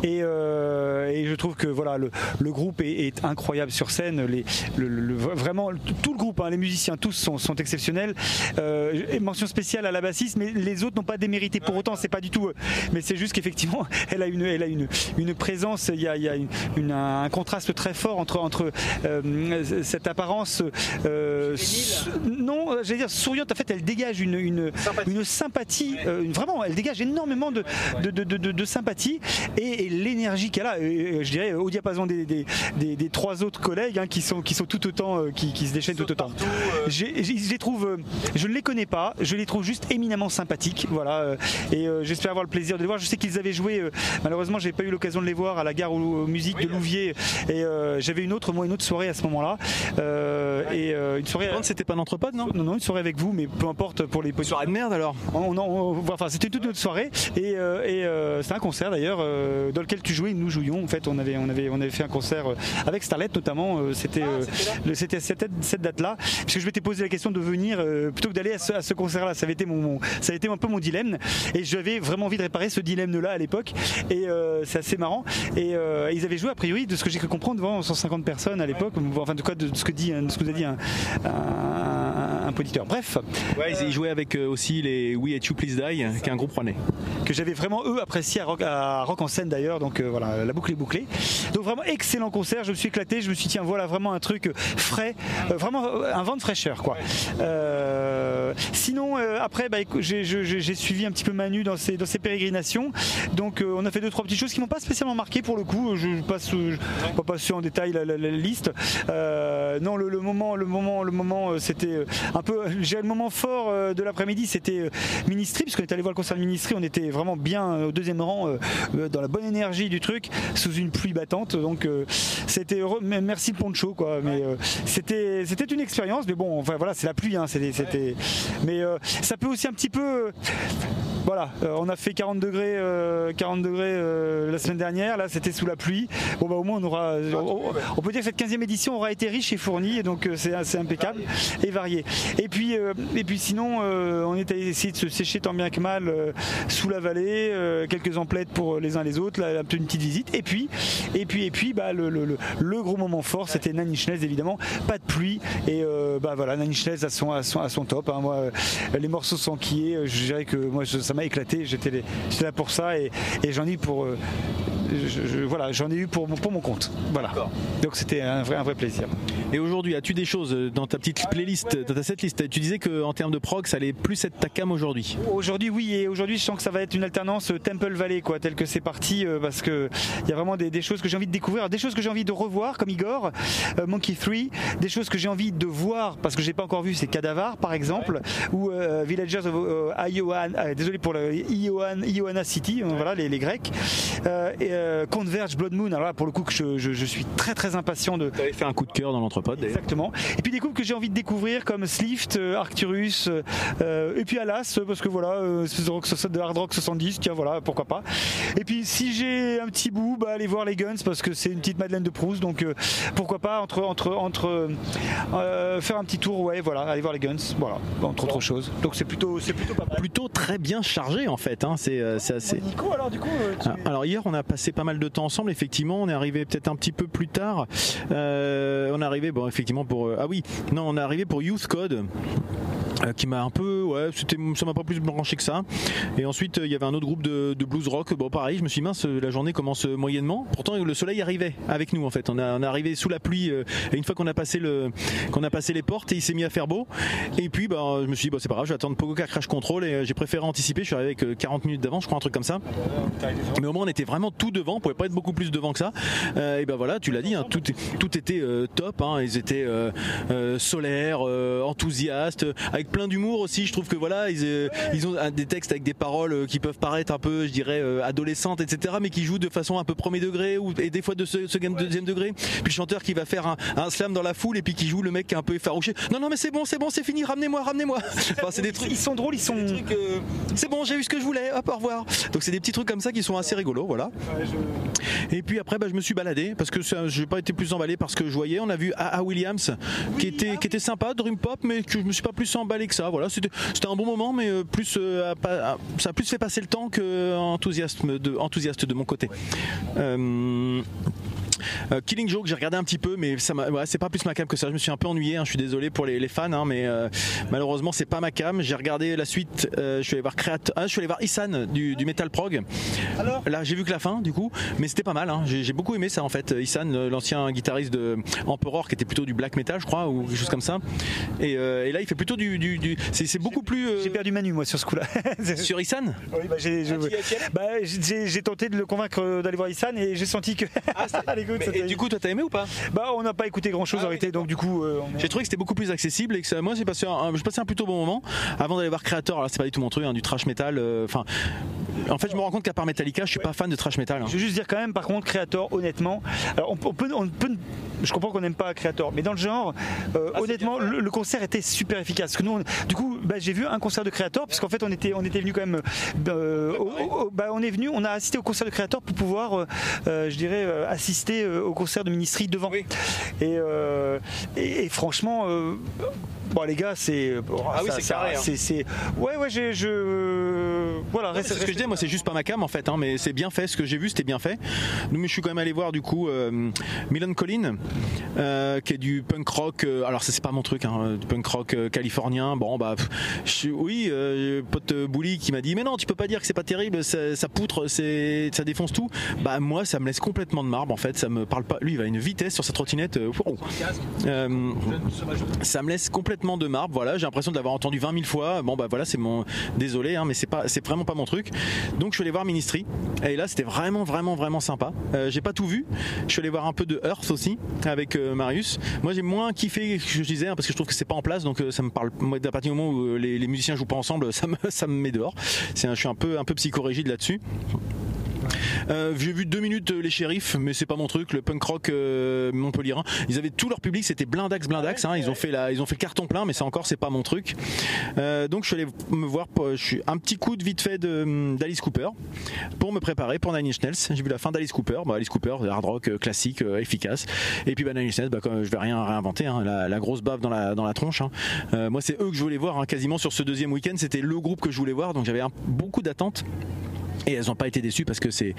Et, euh, et je trouve que voilà, le, le groupe est, est incroyable sur scène. Les, le, le- vraiment, tout le groupe, hein, les musiciens, tous sont, sont exceptionnels. Euh, et mention spéciale à la bassiste, mais les autres n'ont pas démérité pour autant. C'est pas du tout. Mais c'est juste qu'effectivement, elle a une, elle a une, une présence. Il y a, il y a une- une- un contraste très fort entre entre euh, cette apparence. euh, non, euh, j'allais dire souriante. En fait, elle dégage une une, une sympathie. euh, une- vraiment, elle dégage énormément de de, de, de- sympathie et, et l'énergie qu'elle a. Et, je dirais au diapason des, des, des- des trois autres collègues hein, qui sont qui sont tout autant qui, qui se déchaînent tout autant. J'ai- j'ai- Je les trouve, je ne les connais pas, je les trouve juste éminemment sympathiques, voilà. euh, Et euh, j'espère avoir le plaisir de les voir. Je sais qu'ils avaient joué, euh, malheureusement, j'ai pas eu l'occasion de les voir à la gare aux, aux musiques de Louviers. Et j'avais une autre, moi, une autre soirée à ce moment-là. Et une soirée. C'était pas notre pote, non? Non, non, une soirée avec vous, mais peu importe pour les petits. Soirée de merde alors? On, on- on- enfin, c'était toute notre soirée et, et, c'était un concert d'ailleurs dans lequel tu jouais nous jouions. En fait, on avait, on avait, on avait fait un concert avec Starlet notamment. c'était, le- c'était cette, cette date-là. Parce que je m'étais posé la question de venir plutôt que d'aller à ce, à ce concert-là. Ça avait été avait été un peu mon dilemme et j'avais vraiment envie de réparer ce dilemme-là à l'époque. Et euh, c'est assez marrant. Et euh, ils avaient joué a priori de ce que j'ai cru comprendre devant 150 personnes à l'époque. Enfin, de quoi de ce que dit, ce que nous a dit un, Bref. Ouais, ils, jouaient avec euh, aussi les We Hate You Please Die, qui est un groupe rouennais. que j'avais vraiment eux apprécié à Rock, à Rock en scène d'ailleurs. Donc euh, voilà la boucle est bouclée. Donc vraiment excellent concert. Je me suis éclaté. Je me suis dit tiens voilà vraiment un truc frais euh, vraiment euh, un vent de fraîcheur quoi. Euh, sinon euh, après bah, j'ai suivi un petit peu Manu dans ses, dans ses pérégrinations. Donc euh, on a fait deux trois petites choses qui m'ont pas spécialement marqué pour le coup. Je passe je vais pas passer en détail la, la- la liste. Euh, non le, le moment le moment le moment euh, c'était euh, un peu j'ai le moment fort euh, de l'après-midi c'était euh, Ministry puisqu'on est allé voir le concert de Ministry on était vraiment bien euh, au deuxième rang euh, euh, dans la bonne énergie du truc sous une pluie battante donc euh, c'était heureux merci Poncho quoi mais euh, c'était c'était une expérience mais bon enfin voilà c'est la pluie hein, c'était mais euh, ça peut aussi un petit peu euh, voilà, euh, on a fait 40 degrés, euh, 40 degrés euh, la semaine dernière. Là, c'était sous la pluie. Bon, bah au moins, on aura. On, on peut dire que cette 15e édition aura été riche et fournie, et donc euh, c'est c'est impeccable et varié. Et puis, euh, et puis sinon, euh, on est allé essayer de se sécher tant bien que mal euh, sous la vallée, euh, quelques emplettes pour les uns les autres, là, une petite visite. Et puis, et puis, et puis, bah le, le, le- le gros moment fort, c'était Nails, évidemment. Pas de pluie et euh, bah voilà, Nails à son, à son, à son top. hein. Moi, euh, les morceaux sont enquillés. euh, Je dirais que moi, je- ça m'a éclaté. J'étais là pour ça et, j'en ai pour. Je- je- voilà, j'en ai eu pour, mon- pour mon compte. Voilà. Donc c'était un vrai, un vrai plaisir. Et aujourd'hui, as-tu des choses euh, dans ta petite playlist, dans ta setlist? Tu disais qu'en termes de prog, ça allait plus être ta cam aujourd'hui. Aujourd'hui, oui, et aujourd'hui, je sens que ça va être une alternance euh, Temple Valley, quoi, tel que c'est parti, euh, parce que il y a vraiment des, des choses que j'ai envie de découvrir, Alors, des choses que j'ai envie de revoir, comme Igor, euh, Monkey 3, des choses que j'ai envie de voir, parce que j'ai pas encore vu, c'est Cadavar, par exemple, ou euh, Villagers of euh, Ioan, euh, désolé pour le Ioan, Ioana City, euh, voilà, les, les Grecs, Euh, et, euh, Converge Blood Moon. Alors là, pour le coup, que je, je- je suis très très impatient de. Tu avais fait un coup de cœur dans l'entrepôt d'ailleurs. Exactement. Et puis des groupes que j'ai envie de découvrir comme Slift, euh, Arcturus, euh, et puis Alas, parce que voilà, euh, espèce de, hard rock 70, tiens voilà, pourquoi pas. Et puis si j'ai un petit bout, bah, aller voir les Guns parce que c'est une petite Madeleine de Proust, donc euh, pourquoi pas entre entre entre euh, faire un petit tour, ouais, voilà, aller voir les Guns, voilà, entre autres choses. Donc c'est plutôt c'est plutôt pas mal. Plutôt très bien chargé en fait. hein. C'est euh, c'est assez. Nico, alors du coup, euh, tu- Ah, Alors hier on a passé pas mal de temps ensemble. Effectivement on est arrivé peut-être un petit peu plus tard. Euh, on est arrivé bon effectivement pour euh, ah oui non on est arrivé pour Youth Code euh, qui m'a un peu ouais c'était ça m'a pas plus branché que ça. Et ensuite il y avait un autre groupe de, blues rock. Bon pareil je me suis dit mince la journée commence moyennement. Pourtant le soleil arrivait avec nous en fait. On, est arrivé sous la pluie et une fois qu'on a passé le qu'on a passé les portes et il s'est mis à faire beau. Et puis bah, je me suis dit bah, c'est pas grave je vais attendre Pogoka Crash Control et j'ai préféré anticiper je suis arrivé avec euh, 40 minutes d'avance je crois un truc comme ça. Mais au moins on était vraiment tout devant, on pouvait pas être beaucoup plus devant que ça. Euh, et ben voilà, tu l'as dit, hein, tout, tout était euh, top. hein, ils étaient euh, euh, solaires, euh, enthousiastes, avec plein d'humour aussi. Je trouve que voilà, ils, euh, ils ont un- des textes avec des paroles euh, qui peuvent paraître un peu, je dirais, euh, adolescentes, etc. Mais qui jouent de façon un peu premier degré ou et des fois de ce, second- deuxième degré. Puis le chanteur qui va faire un, un slam dans la foule et puis qui joue le mec qui est un peu effarouché. Non non mais c'est bon, c'est bon, c'est fini, ramenez-moi, ramenez-moi. Enfin, c'est des trucs. ils sont drôles, ils sont. euh, c'est bon, j'ai eu ce que je voulais, hop, au revoir. Donc c'est des petits trucs comme ça qui sont assez rigolos, voilà. Et puis après, bah, je me suis baladé parce que je n'ai pas été plus emballé parce que je voyais. On a vu A.A. Williams qui était qui était sympa, Dream Pop, mais que je me suis pas plus emballé que ça. Voilà, c'était un bon moment, mais euh, plus euh, ça a plus fait passer le temps que enthousiasme de enthousiaste de mon côté. Euh, euh, Killing Joke, j'ai regardé un petit peu, mais ça m'a- ouais, c'est pas plus ma cam que ça. Je me suis un peu ennuyé. hein. Je suis désolé pour les, les fans, hein, mais euh, malheureusement c'est pas ma cam. J'ai regardé la suite. euh, je suis allé voir Creat- ah, je suis allé voir Isan du, du Metal Prog. Là, j'ai vu que la fin, du coup, mais c'était pas mal. hein. J'ai beaucoup aimé ça en fait. Isan, euh, l'ancien guitariste de Emperor, qui était plutôt du black metal, je crois, ou quelque chose comme ça. Et, et là, il fait plutôt du, du- du- c'est beaucoup plus. J'ai perdu Manu moi sur ce coup-là. sur Isan? Oui, bah, j'ai, bah, j'ai, tenté de le convaincre d'aller voir Issan et j'ai senti que. Allez, Mais- et du coup, toi, t'as aimé ou pas bah, on n'a pas écouté grand chose Ah en oui, réalité, donc du coup. euh, J'ai trouvé que c'était beaucoup plus accessible et que ça, moi j'ai passé un, passé un plutôt bon moment avant d'aller voir Creator. Alors c'est pas du tout mon truc, hein, du trash metal. euh, Enfin, en fait je me rends compte qu'à part Metallica, je suis pas fan de trash metal. hein. Je veux juste dire quand même, par contre, Creator, honnêtement, alors on, peut- on peut, on peut- je comprends qu'on n'aime pas Creator, mais dans le genre, euh, Ah, honnêtement, le, le concert était super efficace. Parce que nous, on- du coup, bah, j'ai vu un concert de Creator, parce qu'en fait, on était, on était venu quand même, au- au- bah, on est venu, on a assisté au concert de Creator pour pouvoir, je dirais, assister euh, au concert de Ministry devant. Oui. Et, euh, et, et franchement. Euh, Bon les gars c'est Ah oui, c'est ça- carré, hein. c'est ouais ouais j'ai je voilà reste- C'est ce que je disais, moi c'est juste pas ma cam en fait, hein, mais c'est bien fait, ce que j'ai vu c'était bien fait. Nous, mais je suis quand même allé voir du coup euh, Milan Collin, euh, qui est du punk rock, euh, alors ça c'est pas mon truc, hein, du punk rock euh, californien. Bon bah pff, je suis- oui, euh, pote euh, Bouli qui m'a dit mais non tu peux pas dire que c'est pas terrible, ça, ça poutre, c'est, ça défonce tout. Bah moi ça me laisse complètement de marbre en fait, ça me parle pas. Lui il va à une vitesse sur sa trottinette. euh, wow. Euh, ça me laisse complètement de marbre. Voilà, j'ai l'impression de l'avoir entendu 20 000 fois. Bon bah voilà, c'est mon désolé, hein, mais c'est pas, c'est vraiment pas mon truc. Donc je suis allé voir Ministry et là c'était vraiment vraiment vraiment sympa. Euh, j'ai pas tout vu. Je suis allé voir un peu de Earth aussi avec euh, Marius. Moi j'ai moins kiffé que je disais hein, parce que je trouve que c'est pas en place, donc euh, ça me parle. Moi, à partir du moment où les, musiciens jouent pas ensemble, ça me, ça me met dehors. C'est un- je suis un peu un peu psychorigide là-dessus. Euh, J'ai vu deux minutes euh, les shérifs, mais c'est pas mon truc. Le punk rock euh, montpellierin, ils avaient tout leur public, c'était blindax, blindax. Hein, ils ont fait la, ils ont fait le carton plein, mais ça encore c'est pas mon truc. Euh, donc je suis allé me voir, pour- je suis un petit coup de vite fait d'Alice Cooper pour me préparer pour Nine Inch Nails. J'ai vu la fin d'Alice Cooper, bah, Alice Cooper, hard rock euh, classique, euh, efficace. Et puis bah, Nine Inch Nails, bah, comme je vais rien réinventer, hein, la, la grosse bave dans la dans la tronche. hein. Euh, moi c'est eux que je voulais voir, quasiment sur ce deuxième week-end, c'était le groupe que je voulais voir, donc j'avais beaucoup d'attentes. Et elles n'ont pas été déçues parce que c'est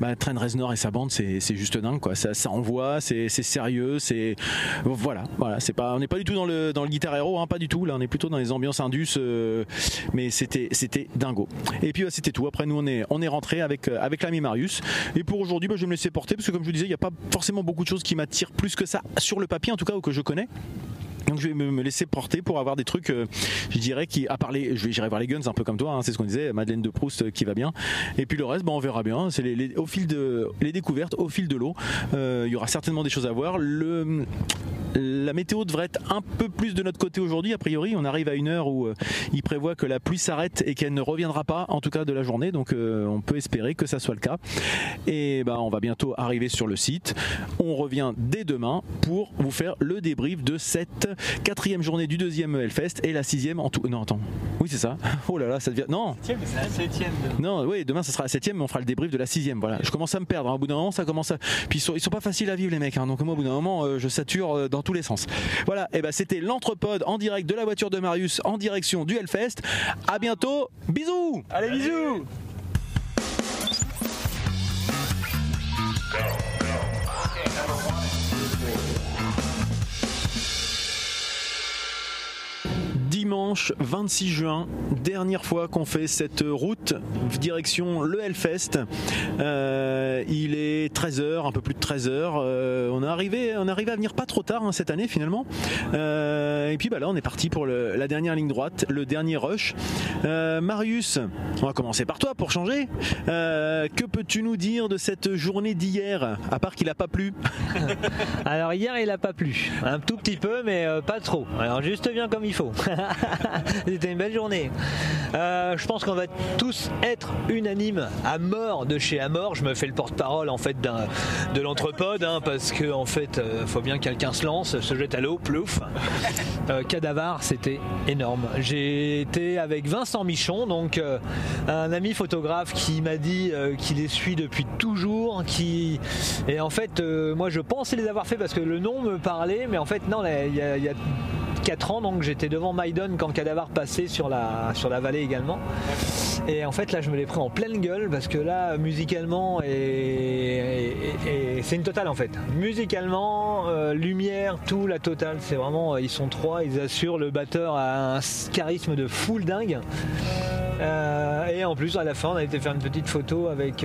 bah, Trent Reznor et sa bande, c'est juste dingue quoi. Ça, ça envoie, c'est c'est sérieux, c'est voilà, voilà. C'est pas, on n'est pas du tout dans le dans le guitar hero, hein, pas du tout. Là, on est plutôt dans les ambiances indus, euh, mais c'était c'était dingo. Et puis bah, c'était tout. Après nous on est on est rentré avec euh, avec l'ami Marius. Et pour aujourd'hui, bah, je vais me laisser porter parce que comme je vous disais, il n'y a pas forcément beaucoup de choses qui m'attirent plus que ça sur le papier en tout cas ou que je connais. Donc je vais me, laisser porter pour avoir des trucs, euh, je dirais, qui, à part les, je vais j'irai voir les guns un peu comme toi, hein, c'est ce qu'on disait, Madeleine de Proust euh, qui va bien. Et puis le reste, ben, on verra bien. C'est les, au fil de, les découvertes, au fil de l'eau. Euh, Il y aura certainement des choses à voir. La météo devrait être un peu plus de notre côté aujourd'hui. A priori, on arrive à une heure où il prévoit que la pluie s'arrête et qu'elle ne reviendra pas, en tout cas de la journée. Donc on peut espérer que ça soit le cas. Et ben, on va bientôt arriver sur le site. On revient dès demain pour vous faire le débrief de cette quatrième journée du deuxième Hellfest et la sixième en tout. Non, attends. Oui, c'est ça. Oh là là, ça devient. Non, C'est la septième. non, oui, demain ça sera la septième, mais on fera le débrief de la sixième. Voilà, je commence à me perdre. hein. Au bout d'un moment, ça commence à. Puis ils sont, ils sont pas faciles à vivre les mecs. hein. Donc moi, au bout d'un moment, euh, je sature euh, dans tous les sens. Voilà. Et ben c'était l'entrepode en direct de la voiture de Marius en direction du Hellfest. À bientôt. Bisous. Allez, bisous Dimanche 26 juin, dernière fois qu'on fait cette route direction le Hellfest. Euh, il est 13h, un peu plus de 13h. on, est arrivé, on est arrivé à venir pas trop tard hein, cette année finalement. Euh, et puis bah, là, on est parti pour le- la dernière ligne droite, le dernier rush. Euh, Marius, on va commencer par toi pour changer. Euh, que peux-tu nous dire de cette journée d'hier, à part qu'il a pas plu Alors hier il a pas plu, un tout petit peu mais euh, pas trop. Alors juste bien comme il faut. C'était une belle journée. Euh, je pense qu'on va tous être unanimes à mort de chez Amor. Je me fais le porte-parole en fait de l'entrepode hein, parce que fait euh, faut bien que quelqu'un se lance, se jette à l'eau, plouf. Euh, Cadavar, c'était énorme. J'ai été avec Vincent Michon, donc un ami photographe qui m'a dit qu'il les suit depuis toujours, qui et en fait moi je pensais les avoir fait parce que le nom me parlait, mais en fait non, il y a 4 ans donc j'étais devant Maiden quand Cadavar passait sur la, sur la vallée également. Et en fait là je me l'ai pris en pleine gueule parce que là musicalement et, c'est une totale en fait. Musicalement, euh, lumière, tout la totale, c'est vraiment euh, ils sont trois, ils assurent le batteur a un charisme de foule dingue. Euh, et en plus à la fin on a été faire une petite photo avec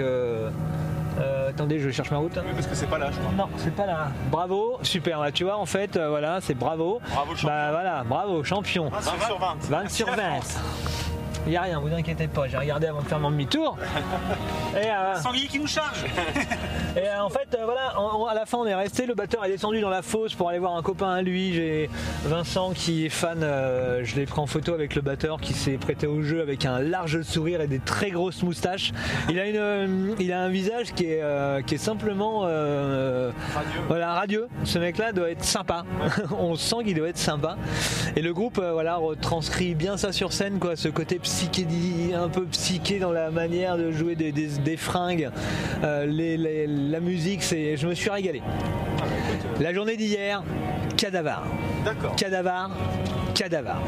euh, attendez je cherche ma route. Parce que c'est pas là, je crois. Non, c'est pas là. Bravo, super. Là, tu vois, en fait, euh, voilà, c'est bravo. Bravo, le champion. Bah voilà, bravo, champion. 20 sur 20. 20 sur 20. Il n'y a rien, vous inquiétez pas, j'ai regardé avant de faire mon demi-tour. Et, euh, Sanglier qui nous charge et, euh, en fait, euh, voilà, on- on- à la fin, on est resté. Le batteur est descendu dans la fosse pour aller voir un copain à lui. J'ai Vincent qui est fan. euh, je l'ai pris en photo avec le batteur qui s'est prêté au jeu avec un large sourire et des très grosses moustaches. Il a, une, euh, il a un visage qui est, euh, qui est simplement voilà, radieux. Ce mec-là doit être sympa. on sent qu'il doit être sympa. Et le groupe voilà, retranscrit bien ça sur scène, quoi, ce côté psychédélique, un peu psyché dans la manière de jouer des, des- des fringues. Les- les- la musique, c'est, je me suis régalé. La journée d'hier, Cadavar. D'accord. Cadavar, Cadavar.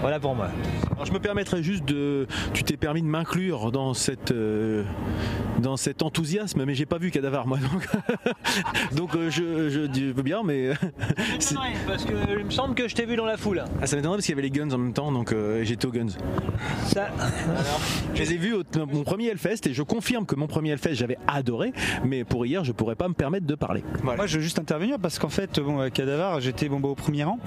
Voilà pour moi. Alors, je me permettrais juste de. Tu t'es permis de m'inclure dans cette euh, dans cet enthousiasme, mais j'ai pas vu Cadavar moi donc donc euh, je, je, je veux bien, mais c'est- Parce que il me semble que je t'ai vu dans la foule. ah, ça m'étonnerait parce qu'il y avait les guns en même temps, donc euh, j'étais aux guns. Ça, Je les ai vus au mon premier Hellfest et je confirme que mon premier Hellfest j'avais adoré, mais pour hier je pourrais pas me permettre de parler. Moi, je veux juste intervenir parce qu'en fait, bon, Cadavar, j'étais bon, bah, au premier rang.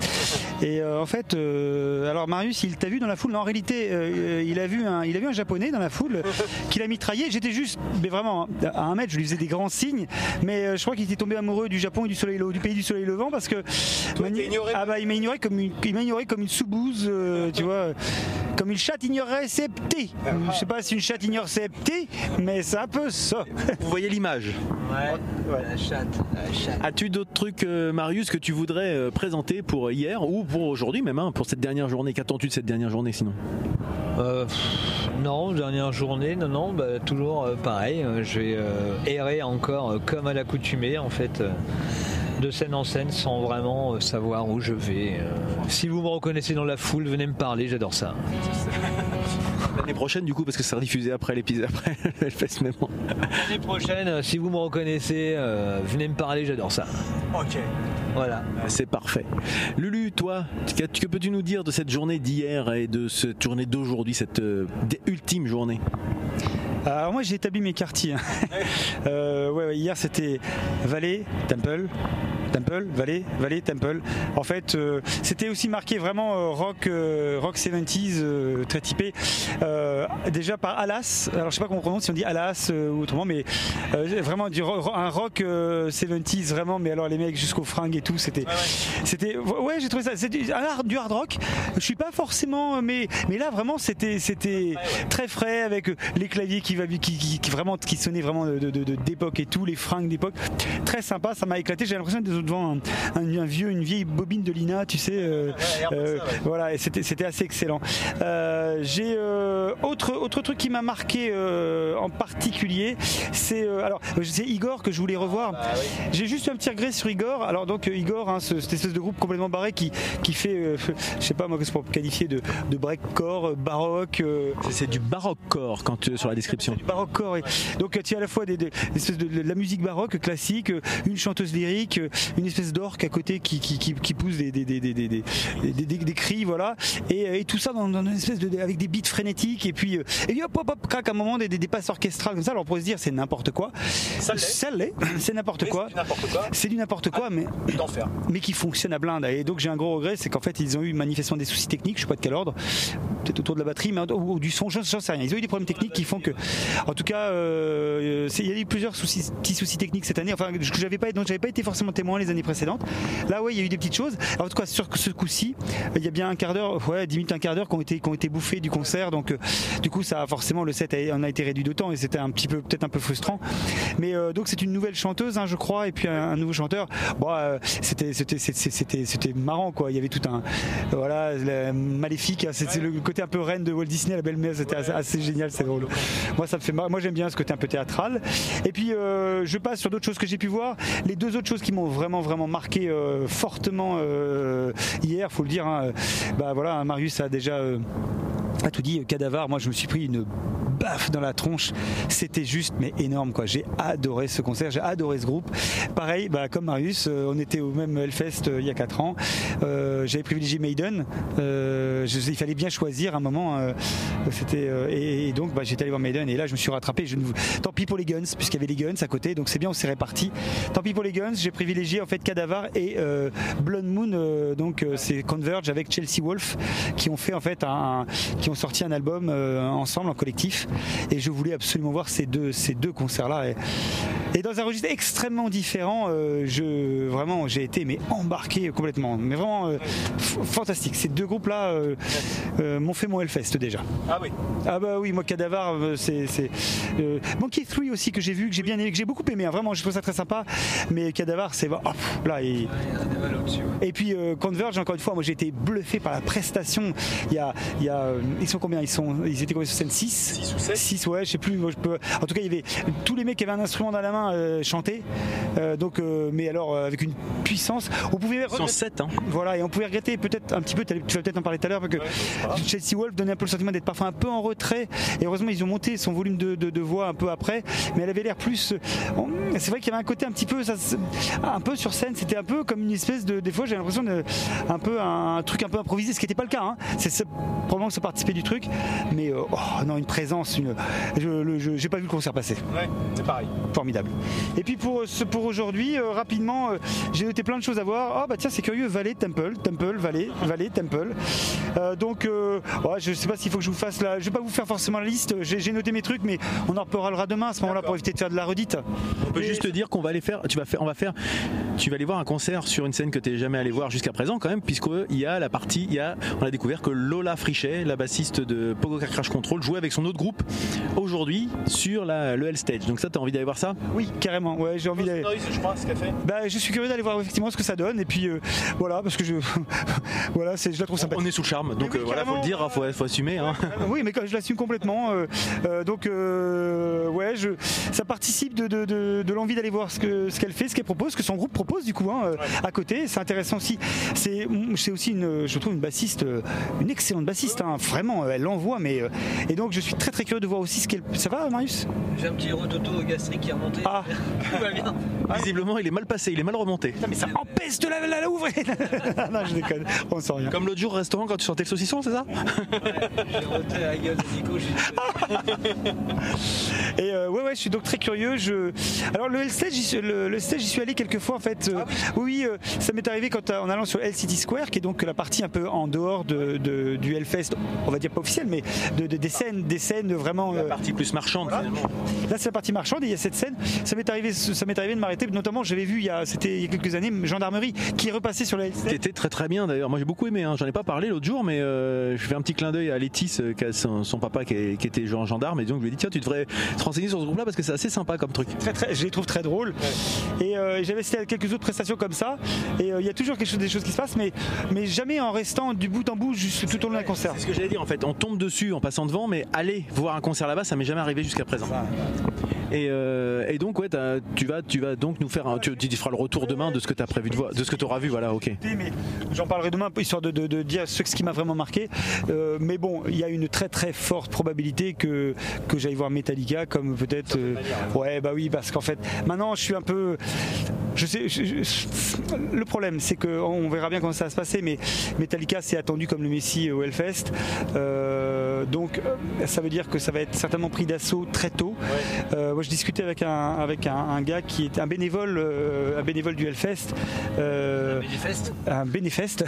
Et euh, en fait, euh, alors Marius, il t'a vu dans la foule. Non, en réalité, euh, il a vu un, il a vu un japonais dans la foule qu'il a mitraillé. J'étais juste, mais vraiment, à un mètre, je lui faisais des grands signes. Mais euh, je crois qu'il était tombé amoureux du Japon et du soleil, du pays du soleil levant parce que ah bah il m'a ignoré comme une, il m'a ignoré comme une sous-bouse, euh, tu vois, comme une chatte ignorait ses petits. Je sais pas si une chatte ignore ses petits, mais c'est un peu ça. Vous voyez l'image. ouais, la chatte, la chatte. As-tu d'autres trucs, euh, Marius, que tu voudrais euh, présenter pour hier ou pour aujourd'hui même, hein, pour cette dernière journée? Qu'attends-tu de cette dernière journée sinon? Euh, non, dernière journée, non, non, bah, toujours euh, pareil. euh, je vais errer encore comme à l'accoutumée, en fait, de scène en scène, sans vraiment savoir où je vais. Si vous me reconnaissez dans la foule, venez me parler, j'adore ça. L'année prochaine, du coup, parce que ça sera diffusé après l'épisode, après le même. L'année prochaine, euh, si vous me reconnaissez, euh, venez me parler, j'adore ça. Ok. Voilà. C'est parfait. Lulu, toi, que, que peux-tu nous dire de cette journée d'hier et de cette journée d'aujourd'hui, cette euh, ultime journée Alors moi j'ai établi mes quartiers. hein. Euh, ouais, ouais, hier c'était Vallée, Temple, Temple, Valley, Valley, Temple. En fait, euh, c'était aussi marqué vraiment euh, rock, euh, rock 70s, euh, très typé. Déjà par Alas, alors je sais pas comment on prononce, si on dit Alas ou autrement, mais vraiment du ro- ro- un rock euh, 70s, vraiment, mais alors les mecs jusqu'aux fringues et tout, c'était. C'était. Ouais, j'ai trouvé ça. C'était du hard, du hard rock. Je suis pas forcément. Mais, mais là, vraiment, c'était c'était très frais avec les claviers qui, va- qui, qui, qui vraiment, qui sonnaient vraiment de- de- de- d'époque et tout, les fringues d'époque. Très sympa, ça m'a éclaté. J'ai l'impression d'être devant un, un- un vieux, une vieille bobine de Lina, tu sais. euh, euh, Voilà, et c'était c'était assez excellent. Euh, J'ai euh, autre autre truc qui m'a marqué euh, en particulier, c'est euh, alors c'est Igor que je voulais revoir. J'ai juste un petit regret sur Igor. Alors donc euh, Igor, hein, ce- cette espèce de groupe complètement barré qui qui fait, euh, je sais pas moi, qu'est-ce qu'on peut qualifier de de breakcore, baroque. euh, C'est- C'est du baroque core quand tu, sur la description. Du baroque. Donc tu as à la fois des, des- des espèces de, de la musique baroque classique, euh, une chanteuse lyrique, euh, une espèce d'orque à côté qui, qui, qui, qui pousse des, des, des, des, des, des, des- des- des cris, voilà. Et, euh, et tout ça dans, dans une espèce de avec des beats frénétiques et puis euh, et puis hop hop hop crac à un moment des, des, des passes orchestrales comme ça. Alors on pourrait se dire c'est n'importe quoi. Ça l'est. C'est n'importe quoi. C'est du n'importe quoi, mais mais qui fonctionne à blinde. Et donc j'ai un gros regret, c'est qu'en fait ils ont eu manifestement des soucis techniques, je sais pas de quel ordre, peut-être autour de la batterie, mais ou, ou du son, j'en sais rien. Ils ont eu des problèmes techniques qui font que, en tout cas, euh, il y a eu plusieurs soucis, petits soucis techniques cette année, enfin j'avais pas, dont j'avais pas été forcément témoin les années précédentes. Là, ouais, il y a eu des petites choses. Alors, en tout cas, sur ce coup-ci, il y a bien un quart d'heure, ouais, 10 minutes, un quart d'heure qui ont été, qui ont été bouffés du concert. Donc, euh, du coup, ça a forcément le set a, en a été réduit de temps et c'était un petit peu, peut-être un peu frustrant. Mais euh, donc, c'est une nouvelle chanteuse, hein, je crois, et puis un, un nouveau chanteur. Bon, c'était, c'était, c'était, c'était, c'était marrant, quoi. Il y avait tout un, voilà, le maléfique. hein, C'est le côté un peu reine de Walt Disney, la belle-mère. C'était assez, assez génial, c'est drôle. Moi, ça me fait, moi, j'aime bien ce côté un peu théâtral. Et puis, euh, je passe sur d'autres choses que j'ai pu voir. Les deux autres choses qui m'ont vraiment, vraiment marqué euh, fortement euh, hier, faut le dire. hein, bah voilà, Marius a déjà. a tout dit, Cadavar, moi je me suis pris une baffe dans la tronche. C'était juste, mais énorme quoi. J'ai adoré ce concert, j'ai adoré ce groupe. Pareil, bah, comme Marius, euh, on était au même Hellfest euh, il y a 4 ans. Euh, J'avais privilégié Maiden. Euh, je- il fallait bien choisir un moment. euh, C'était euh, et, et donc bah, j'étais allé voir Maiden et là je me suis rattrapé. Je ne... Tant pis pour les Guns, puisqu'il y avait les Guns à côté, donc c'est bien, on s'est répartis. Tant pis pour les Guns, j'ai privilégié en fait Cadavar et Blood Moon. donc c'est Converge avec Chelsea Wolf qui ont fait en fait un, qui ont sorti un album ensemble en collectif et je voulais absolument voir ces deux ces deux concerts là et, et dans un registre extrêmement différent euh, je vraiment j'ai été mais embarqué complètement. Mais vraiment euh, fantastique. Ces deux groupes là m'ont fait mon Hellfest déjà. Ah oui. ah bah oui moi Cadavar euh, c'est euh, Monkey 3 aussi que j'ai vu que j'ai bien aimé que j'ai beaucoup aimé hein, vraiment je trouve ça très sympa. Mais Cadavar c'est oh, là il- et puis euh, Converge, encore une fois, moi j'ai été bluffé par la prestation. Il y a, il y a, euh, ils sont combien? Ils sont, ils étaient combien sur scène? 6 6 ou 7 6 ouais, je sais plus. Moi, je peux... En tout cas, il y avait tous les mecs qui avaient un instrument dans la main euh, chantaient. Euh, donc, euh, mais alors euh, avec une puissance. On pouvait regretter- 7, hein. voilà, et on pouvait regretter peut-être un petit peu, tu vas peut-être en parler tout à l'heure, parce que Chelsea Wolf donnait un peu le sentiment d'être parfois un peu en retrait, et heureusement ils ont monté son volume de, de- de voix un peu après, mais elle avait l'air plus... on- C'est vrai qu'il y avait un côté un petit peu, ça, un peu sur scène, c'était un peu comme une espèce de... Des fois j'ai l'impression de... Un peu un, truc un peu improvisé, ce qui n'était pas le cas, hein. c'est probablement que ça participait du truc, mais oh, non, une présence, une... Je j'ai pas vu le concert passer Ouais, c'est pareil. formidable. Et puis pour ce pour aujourd'hui, euh, rapidement, euh, j'ai noté plein de choses à voir. Oh bah tiens, c'est curieux, Valley, Temple, Temple, Valley, Valley, Temple. Euh, donc, euh, ouais, je sais pas s'il faut que je vous fasse la. Je vais pas vous faire forcément la liste. J'ai noté mes trucs, mais on en reparlera demain à ce moment-là pour éviter de faire de la redite. On peut juste te dire qu'on va aller faire, tu vas faire, on va faire, tu vas aller voir un concert sur une scène que tu n'es jamais allé voir jusqu'à présent quand même, puisqu'il y a la partie, il y a, on a découvert que Lola Frichet, la bassiste de Pogo Car Crash Control, jouait avec son autre groupe aujourd'hui sur la, le Hell Stage. Donc ça, t'as envie d'aller voir ça Oui, carrément. Ouais, j'ai envie d'aller. je crois, ce qu'elle fait. Bah, je suis curieux d'aller voir effectivement ce que ça donne. Et puis euh, voilà, parce que je, voilà, c'est, je la trouve sympathique. On est sous le charme, donc Oui, euh, voilà, faut le dire, hein, faut, faut assumer. Hein. Oui, mais quand je l'assume complètement. euh, euh, donc, euh, ouais, je, ça participe de, de, de, de l'envie d'aller voir ce que ce qu'elle fait, ce qu'elle propose, ce que son groupe propose du coup hein, à côté. C'est intéressant aussi. C'est c'est aussi une, je trouve une bassiste, une excellente bassiste. hein, vraiment, elle l'envoie. Mais et donc, je suis très très curieux de voir aussi ce qu'elle. Ça va, Marius J'ai un petit rototo gastrique qui est remonté. Ah Ah, Visiblement, il est mal passé, il est mal remonté. putain, mais ça empêche de la, la, la ouvrir Non, je déconne, on sent rien. Comme l'autre jour au restaurant quand tu sortais le saucisson, c'est ça J'ai roté la gueule de Nico, j'ai Et euh, ouais, ouais, je suis donc très curieux. Je... Alors le L-Stage, j'y suis- le, le stage, j'y suis allé quelques fois en fait. Euh, oui, euh, ça m'est arrivé quand, en allant sur L City Square, qui est donc la partie un peu en dehors de, de- du Hellfest, on va dire pas officielle, mais de, de- des scènes, des scènes vraiment. euh, Partie plus marchande finalement. Là, c'est la partie marchande et il y a cette scène. Ça m'est arrivé, ça m'est arrivé de m'arrêter. Notamment, j'avais vu il y a, c'était il y a quelques années, gendarmerie qui est repassée sur la. C'était très très bien d'ailleurs. Moi j'ai beaucoup aimé. hein. J'en ai pas parlé l'autre jour, mais euh, je fais un petit clin d'œil à Létis, euh, qui a son, son papa qui, est- qui était genre gendarme, et donc je lui ai dit tiens tu devrais te renseigner sur ce groupe-là parce que c'est assez sympa comme truc. très, très, je les trouve très drôles. Et euh, j'avais à quelques autres prestations comme ça. Et euh, il y a toujours quelque chose, des choses qui se passent, mais, mais jamais en restant du bout en bout juste tout au long d'un concert. C'est ce que j'allais dire en fait. On tombe dessus en passant devant, mais aller voir un concert là-bas, ça m'est jamais arrivé jusqu'à présent. Et, euh, et donc ouais, tu vas, tu vas donc nous faire, un, tu, tu feras le retour demain de ce que tu as prévu de voir, de ce que tu auras vu, voilà, ok. j'en parlerai demain histoire de, de- de dire ce, ce qui m'a vraiment marqué. Euh, mais bon, il y a une très très forte probabilité que, que j'aille voir Metallica comme peut-être. euh, ouais, bah oui, parce qu'en fait, maintenant je suis un peu. Je sais, je- je- le problème, c'est qu'on verra bien comment ça va se passer, mais Metallica c'est attendu comme le Messi au Hellfest. Euh, donc ça veut dire que ça va être certainement pris d'assaut très tôt. Moi je discutais avec un, avec un, un gars qui est un bénévole, euh, un bénévole du Hellfest. euh, un bénéfeste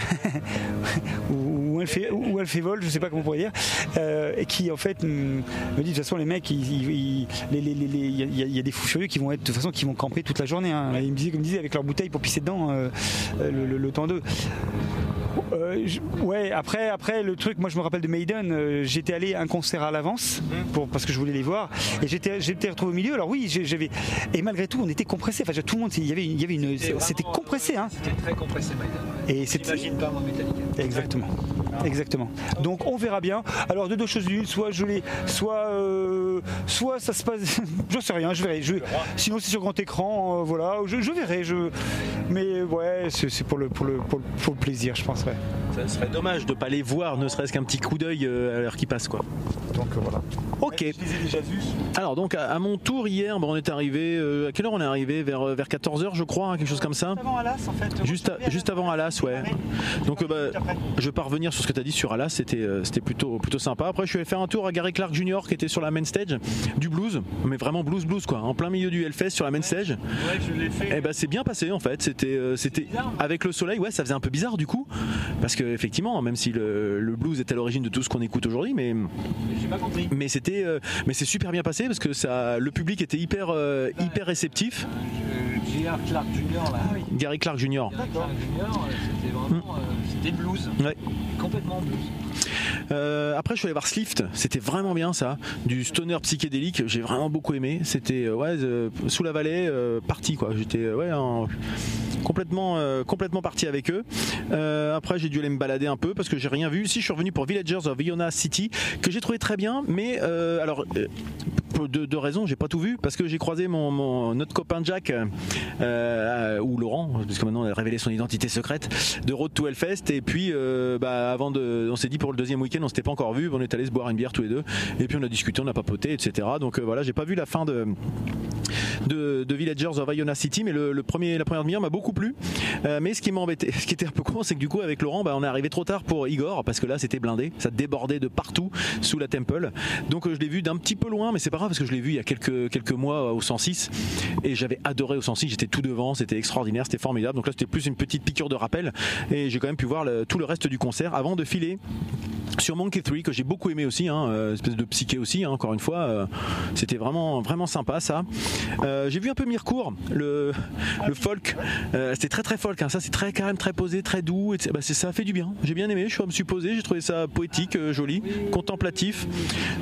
ou, ou un ou je sais pas comment on pourrait dire, euh, et qui en fait me dit de toute façon les mecs, il y, a- il y a des fous furieux qui vont être de toute façon qui vont camper toute la journée. hein. Il me disait comme il disait avec leur bouteille pour pisser dedans le, le- le temps d'eux. Euh, je- ouais, après, après le truc, moi je me rappelle de Maiden, euh, j'étais allé à un concert à l'avance pour parce que je voulais les voir et j'étais j'étais retrouvé au milieu. Alors oui, j'avais et malgré tout, on était compressé. Enfin, tout le monde, il y avait, il y avait une, c'était compressé, hein. C'était très compressé, Maiden. Et c'était J'imagine pas, moi, Metallica. Exactement. Exactement. Donc on verra bien. Alors de deux choses l'une, soit je l'ai, soit euh, soit ça se passe, je sais rien, je verrai. Je, sinon c'est sur grand écran, euh, voilà, je, je verrai. Je, mais ouais, c'est pour le pour le pour, le- pour le plaisir, je pense. Ouais. Ça serait dommage de pas les voir, ne serait-ce qu'un petit coup d'œil euh, à l'heure qui passe quoi. Donc voilà. Ok. Je les ai déjà vus? Alors donc à, à mon tour hier, bon, on est arrivé, euh, à quelle heure on est arrivé vers, euh, vers 14h je crois, hein, quelque chose comme ça. Avant Alas, en fait. Juste, à- juste avant Alas, ouais. Donc euh, bah, je vais pas revenir sur ce que tu as dit sur Alas, c'était euh, c'était plutôt, plutôt sympa. Après, je suis allé faire un tour à Gary Clark Jr. qui était sur la main stage du blues, mais vraiment blues blues quoi, en plein milieu du Hellfest sur la main stage. Ouais, je l'ai fait. Et ben c'est bien passé en fait. C'était euh, c'était avec le soleil, ouais, ça faisait un peu bizarre du coup, parce que effectivement, même si le, le blues est à l'origine de tout ce qu'on écoute aujourd'hui, mais J'ai pas compris. mais c'était euh, mais c'est super bien passé parce que ça, le public était hyper euh, hyper réceptif. J.R. Clark Jr. là. Gary Clark Jr. Clark Jr. euh, C'était vraiment. euh, C'était blues. Ouais. Complètement blues. Euh, après, je suis allé voir Slift. C'était vraiment bien ça, du stoner psychédélique. J'ai vraiment beaucoup aimé. C'était euh, ouais, euh, sous la vallée, parti quoi. J'étais ouais en- complètement complètement parti avec eux. Après, j'ai dû aller me balader un peu parce que j'ai rien vu. Si je suis revenu pour Villagers of Iona City, que j'ai trouvé très bien, mais alors. de, de raisons, j'ai pas tout vu parce que j'ai croisé mon, mon- notre copain Jack ou Laurent, parce que maintenant on a révélé son identité secrète de Road to Hellfest et puis bah, avant de, on s'est dit pour le deuxième week-end on s'était pas encore vu, on est allé se boire une bière tous les deux et puis on a discuté, on a papoté, etc. Donc euh, voilà, j'ai pas vu la fin de de, Villagers of Iona City, mais le, premier, la première demi-heure m'a beaucoup plu. Euh, mais ce qui m'embêtait, ce qui était un peu con, c'est que du coup avec Laurent, bah, on est arrivé trop tard pour Igor parce que là c'était blindé, ça débordait de partout sous la Temple. Donc euh, je l'ai vu d'un petit peu loin, mais c'est pas grave parce que je l'ai vu il y a quelques quelques mois au 106 et j'avais adoré au 106, j'étais tout devant, c'était extraordinaire, c'était formidable. Donc là c'était plus une petite piqûre de rappel et j'ai quand même pu voir tout le reste du concert avant de filer sur Monkey 3 que j'ai beaucoup aimé aussi, hein, euh, espèce de psyché aussi, hein, encore une fois, euh, c'était vraiment vraiment sympa ça. Euh, j'ai vu un peu Mircourt, le, folk, c'était très très folk, hein, ça c'est très même très posé, très doux, et bah, ça fait du bien. J'ai bien aimé, je me suis j'ai trouvé ça poétique, joli, contemplatif,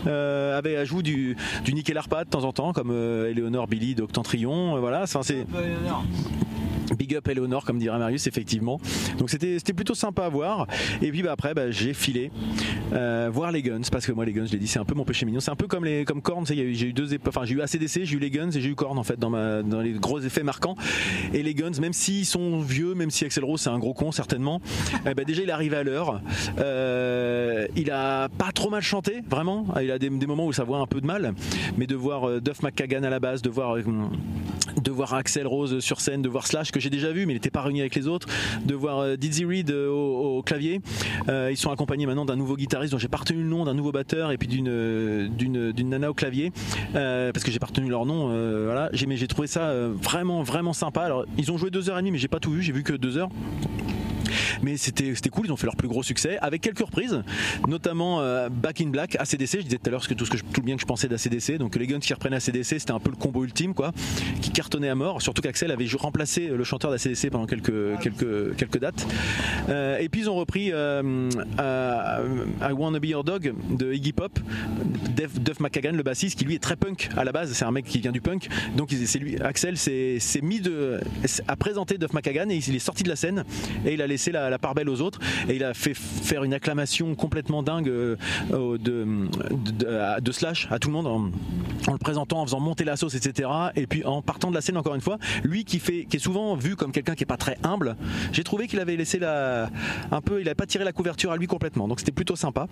avec ajout du, nickel arpa de temps en temps, comme Eleonore Billy d'Octantrion, voilà, c'est Big up Eleonore, comme dirait Marius, effectivement. Donc c'était plutôt sympa à voir. Et puis bah, après, bah, j'ai filé euh, voir les guns, parce que moi les guns, je l'ai dit, c'est un peu mon péché mignon. C'est un peu comme les comme Korn, j'ai eu deux, enfin j'ai eu ACDC, j'ai eu les guns et j'ai eu Korn en fait dans dans les gros effets marquants. Et les guns, même s'ils sont vieux, même si Axel Rose c'est un gros con certainement, eh ben, déjà il est arrivé à l'heure. Euh, il a pas trop mal chanté, vraiment. Il a des, des moments où sa voix a un peu de mal, mais de voir euh, Duff McKagan à la base, de voir de voir Axel Rose sur scène, de voir Slash que j'ai déjà vu mais il n'était pas réuni avec les autres, de voir euh, Dizzy Reed euh, au, clavier. Euh, ils sont accompagnés maintenant d'un nouveau guitariste dont j'ai pas le nom, d'un nouveau batteur et puis d'une nana au clavier parce que j'ai pas leur nom. voilà, j'ai trouvé ça vraiment vraiment sympa. Alors ils ont joué deux heures et demie mais j'ai pas tout vu, j'ai vu que deux heures. Mais c'était cool, ils ont fait leur plus gros succès avec quelques reprises, notamment euh, Back in Black, ACDC. Je disais tout à l'heure tout, ce que tout le bien que je pensais d'ACDC. Donc les Guns qui reprenaient ACDC, c'était un peu le combo ultime, quoi, qui cartonnait à mort. Surtout qu'Axel avait remplacé le chanteur d'ACDC pendant quelques, quelques, quelques dates. Euh, et puis ils ont repris euh, euh, I Wanna Be Your Dog de Iggy Pop, Duff, McKagan, le bassiste, qui lui est très punk à la base. C'est un mec qui vient du punk. Donc c'est lui, Axel s'est mis de, a présenté Duff McKagan et il est sorti de la scène et il a laissé la, la part belle aux autres et il a fait faire une acclamation complètement dingue euh, de, de, Slash à tout le monde en, le présentant, en faisant monter la sauce, etc. Et puis en partant de la scène encore une fois, lui qui fait, qui est souvent vu comme quelqu'un qui est pas très humble, j'ai trouvé qu'il avait laissé la, un peu, il avait pas tiré la couverture à lui complètement. Donc c'était plutôt sympa.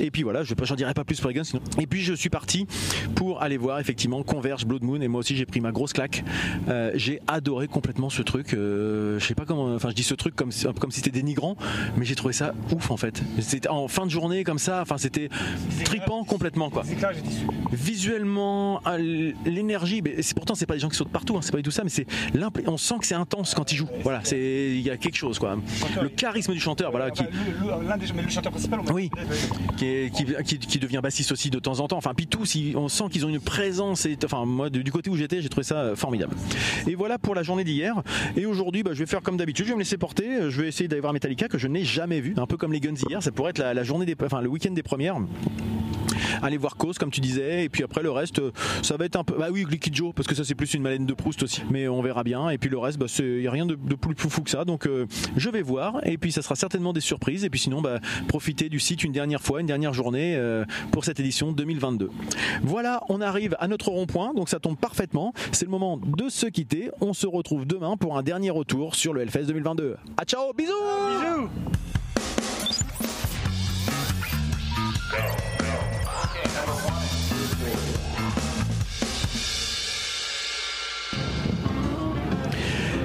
Et puis voilà, je j'en dirai pas plus pour les Guns. Et puis je suis parti pour aller voir effectivement Converge Blood Moon et moi aussi j'ai pris ma grosse claque. Euh, j'ai adoré complètement ce truc. euh, je sais pas comment, enfin je dis ce truc comme comme si c'était dénigrant, mais j'ai trouvé ça ouf en fait. C'était en fin de journée comme ça, enfin c'était tripant complètement quoi. Clair. Visuellement, ah, l'énergie, mais c'est pourtant c'est pas des gens qui sautent partout, hein, c'est pas du tout ça, mais c'est on sent que c'est intense quand il joue. Voilà, c'est il y a quelque chose quoi. Le charisme du chanteur, voilà, qui, Enfin, le- le- L'un des mais le chanteur principal, Oui. qui, est- qui, qui- qui devient bassiste aussi de temps en temps. Enfin, puis tous, ils- on sent qu'ils ont une présence. Et, enfin, moi, du, du côté où j'étais, j'ai trouvé ça euh, formidable. Et voilà pour la journée d'hier. Et aujourd'hui, bah, je vais faire comme d'habitude. Je vais me laisser porter. Je vais essayer d'aller voir Metallica que je n'ai jamais vu. Un peu comme les Guns hier. Ça pourrait être la, la journée des, enfin, le week-end des premières. Aller voir Cause, comme tu disais, et puis après le reste, euh, ça va être un peu. Bah oui, Liquid Joe, parce que ça c'est plus une malène de Proust aussi, mais on verra bien. Et puis le reste, bah, il n'y a rien de, de plus fou que ça, donc euh, je vais voir, et puis ça sera certainement des surprises, et puis sinon, bah, profiter du site une dernière fois, une dernière journée euh, pour cette édition 2022. Voilà, on arrive à notre rond-point, donc ça tombe parfaitement. C'est le moment de se quitter. On se retrouve demain pour un dernier retour sur le Hellfest 2022. À ciao, bisous Bisous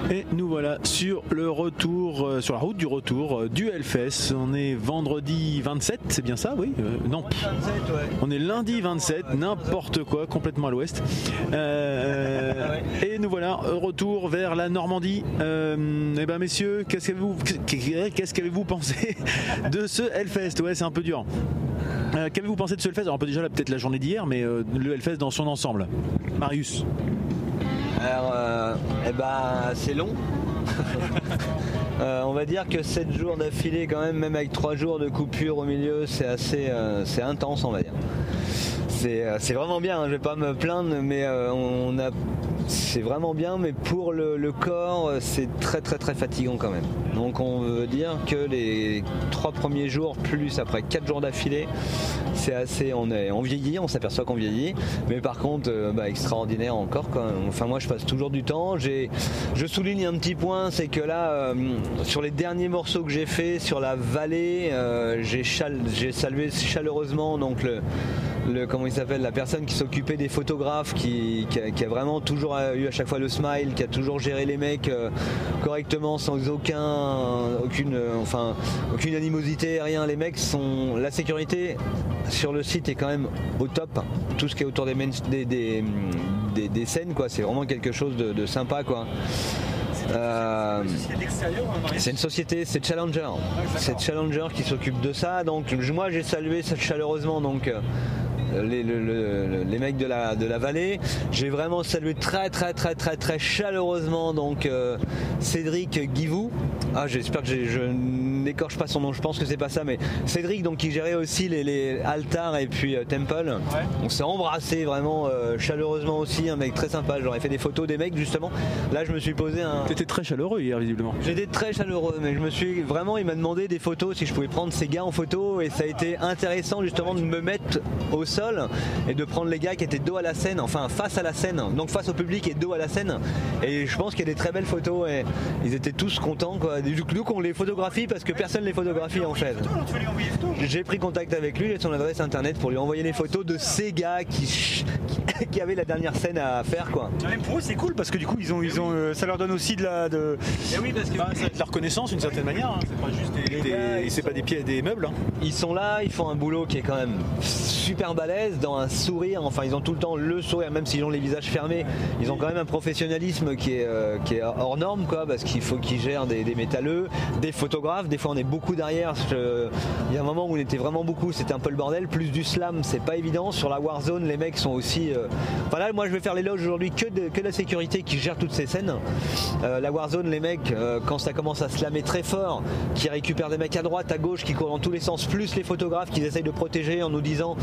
Et nous voilà sur le retour, euh, sur la route du retour euh, du Hellfest. On est vendredi 27, c'est bien ça, oui Euh, Non. On est lundi 27, n'importe quoi, complètement à l'ouest. Euh, et nous voilà, retour vers la Normandie. Euh, eh ben messieurs, qu'est-ce qu'avez-vous qu'est-ce qu'avez-vous pensé de ce Hellfest Ouais, c'est un peu dur. Euh, Qu'avez-vous pensé de ce Hellfest Alors, un peu déjà là, peut-être la journée d'hier, mais euh, le Hellfest dans son ensemble. Marius. Alors, euh, eh ben, c'est long. Euh, on va dire que 7 jours d'affilée, quand même, même avec 3 jours de coupure au milieu, c'est assez euh, c'est intense, on va dire. C'est euh, vraiment bien, hein, je vais pas me plaindre, mais on a. C'est vraiment bien, mais pour le, corps, euh, c'est très très très fatigant quand même. Donc on veut dire que les trois premiers jours, plus après 4 jours d'affilée, c'est assez. On, est, on vieillit, on s'aperçoit qu'on vieillit, mais par contre, euh, bah, extraordinaire encore. Enfin, moi je passe toujours du temps. Je souligne un petit point, c'est que là, euh, sur les derniers morceaux que j'ai fait sur la vallée, j'ai salué chaleureusement donc le, comment il s'appelle la personne qui s'occupait des photographes qui, a, vraiment toujours eu à chaque fois le smile qui a toujours géré les mecs euh, correctement sans aucun aucune euh, enfin aucune animosité rien les mecs sont la sécurité sur le site est quand même au top tout ce qui est autour des des, des, scènes quoi c'est vraiment quelque chose de, sympa quoi Euh, c'est une société, c'est Challenger. C'est Challenger qui s'occupe de ça. Donc moi j'ai salué ça chaleureusement donc les, le- mecs de la, de la vallée. J'ai vraiment salué très très très très très chaleureusement donc euh, Cédric Guivou Ah, j'espère que je n'écorche pas son nom, je pense que c'est pas ça, mais Cédric, donc qui gérait aussi les, les Altar et puis euh, Temple. On s'est embrassé vraiment euh, chaleureusement aussi, un mec très sympa. J'aurais fait des photos des mecs justement. Là, je me suis posé un. T'étais très chaleureux hier, visiblement. J'étais très chaleureux, mais je me suis vraiment, il m'a demandé des photos, si je pouvais prendre ces gars en photo, et ça a été intéressant justement de me mettre au sol et de prendre les gars qui étaient dos à la scène, enfin face à la scène, donc face au public et dos à la scène. Et je pense qu'il y a des très belles photos et ils étaient tous contents quoi. Du coup, on les photographie parce que personne les photographie en fait. J'ai pris contact avec lui et son adresse internet pour lui envoyer les photos de ces gars qui, qui, qui avaient la dernière scène à faire quoi. Même pour eux, c'est cool parce que du coup, ils ont, ils ont, euh, ça leur donne aussi de la. De... oui, parce que Bah, de la reconnaissance d'une certaine manière. hein. C'est pas juste des, des- c'est pas des pieds, des meubles. hein. Ils sont là, ils font un boulot qui est quand même super balèze, dans un sourire, enfin ils ont tout le temps le sourire, même s'ils ont les visages fermés, ils ont quand même un professionnalisme qui est, euh, qui est hors norme, quoi, parce qu'il faut qu'ils gèrent des, des métalleux, des photographes, des on est beaucoup derrière, il y a un moment où on était vraiment beaucoup, c'était un peu le bordel, plus du slam, c'est pas évident, sur la Warzone les mecs sont aussi... euh, Enfin là moi je vais faire l'éloge aujourd'hui que de, que la sécurité qui gère toutes ces scènes. Euh, la Warzone les mecs, euh, quand ça commence à slammer très fort, qui récupèrent des mecs à droite, à gauche, qui courent dans tous les sens, plus les photographes qu'ils essayent de protéger en nous disant,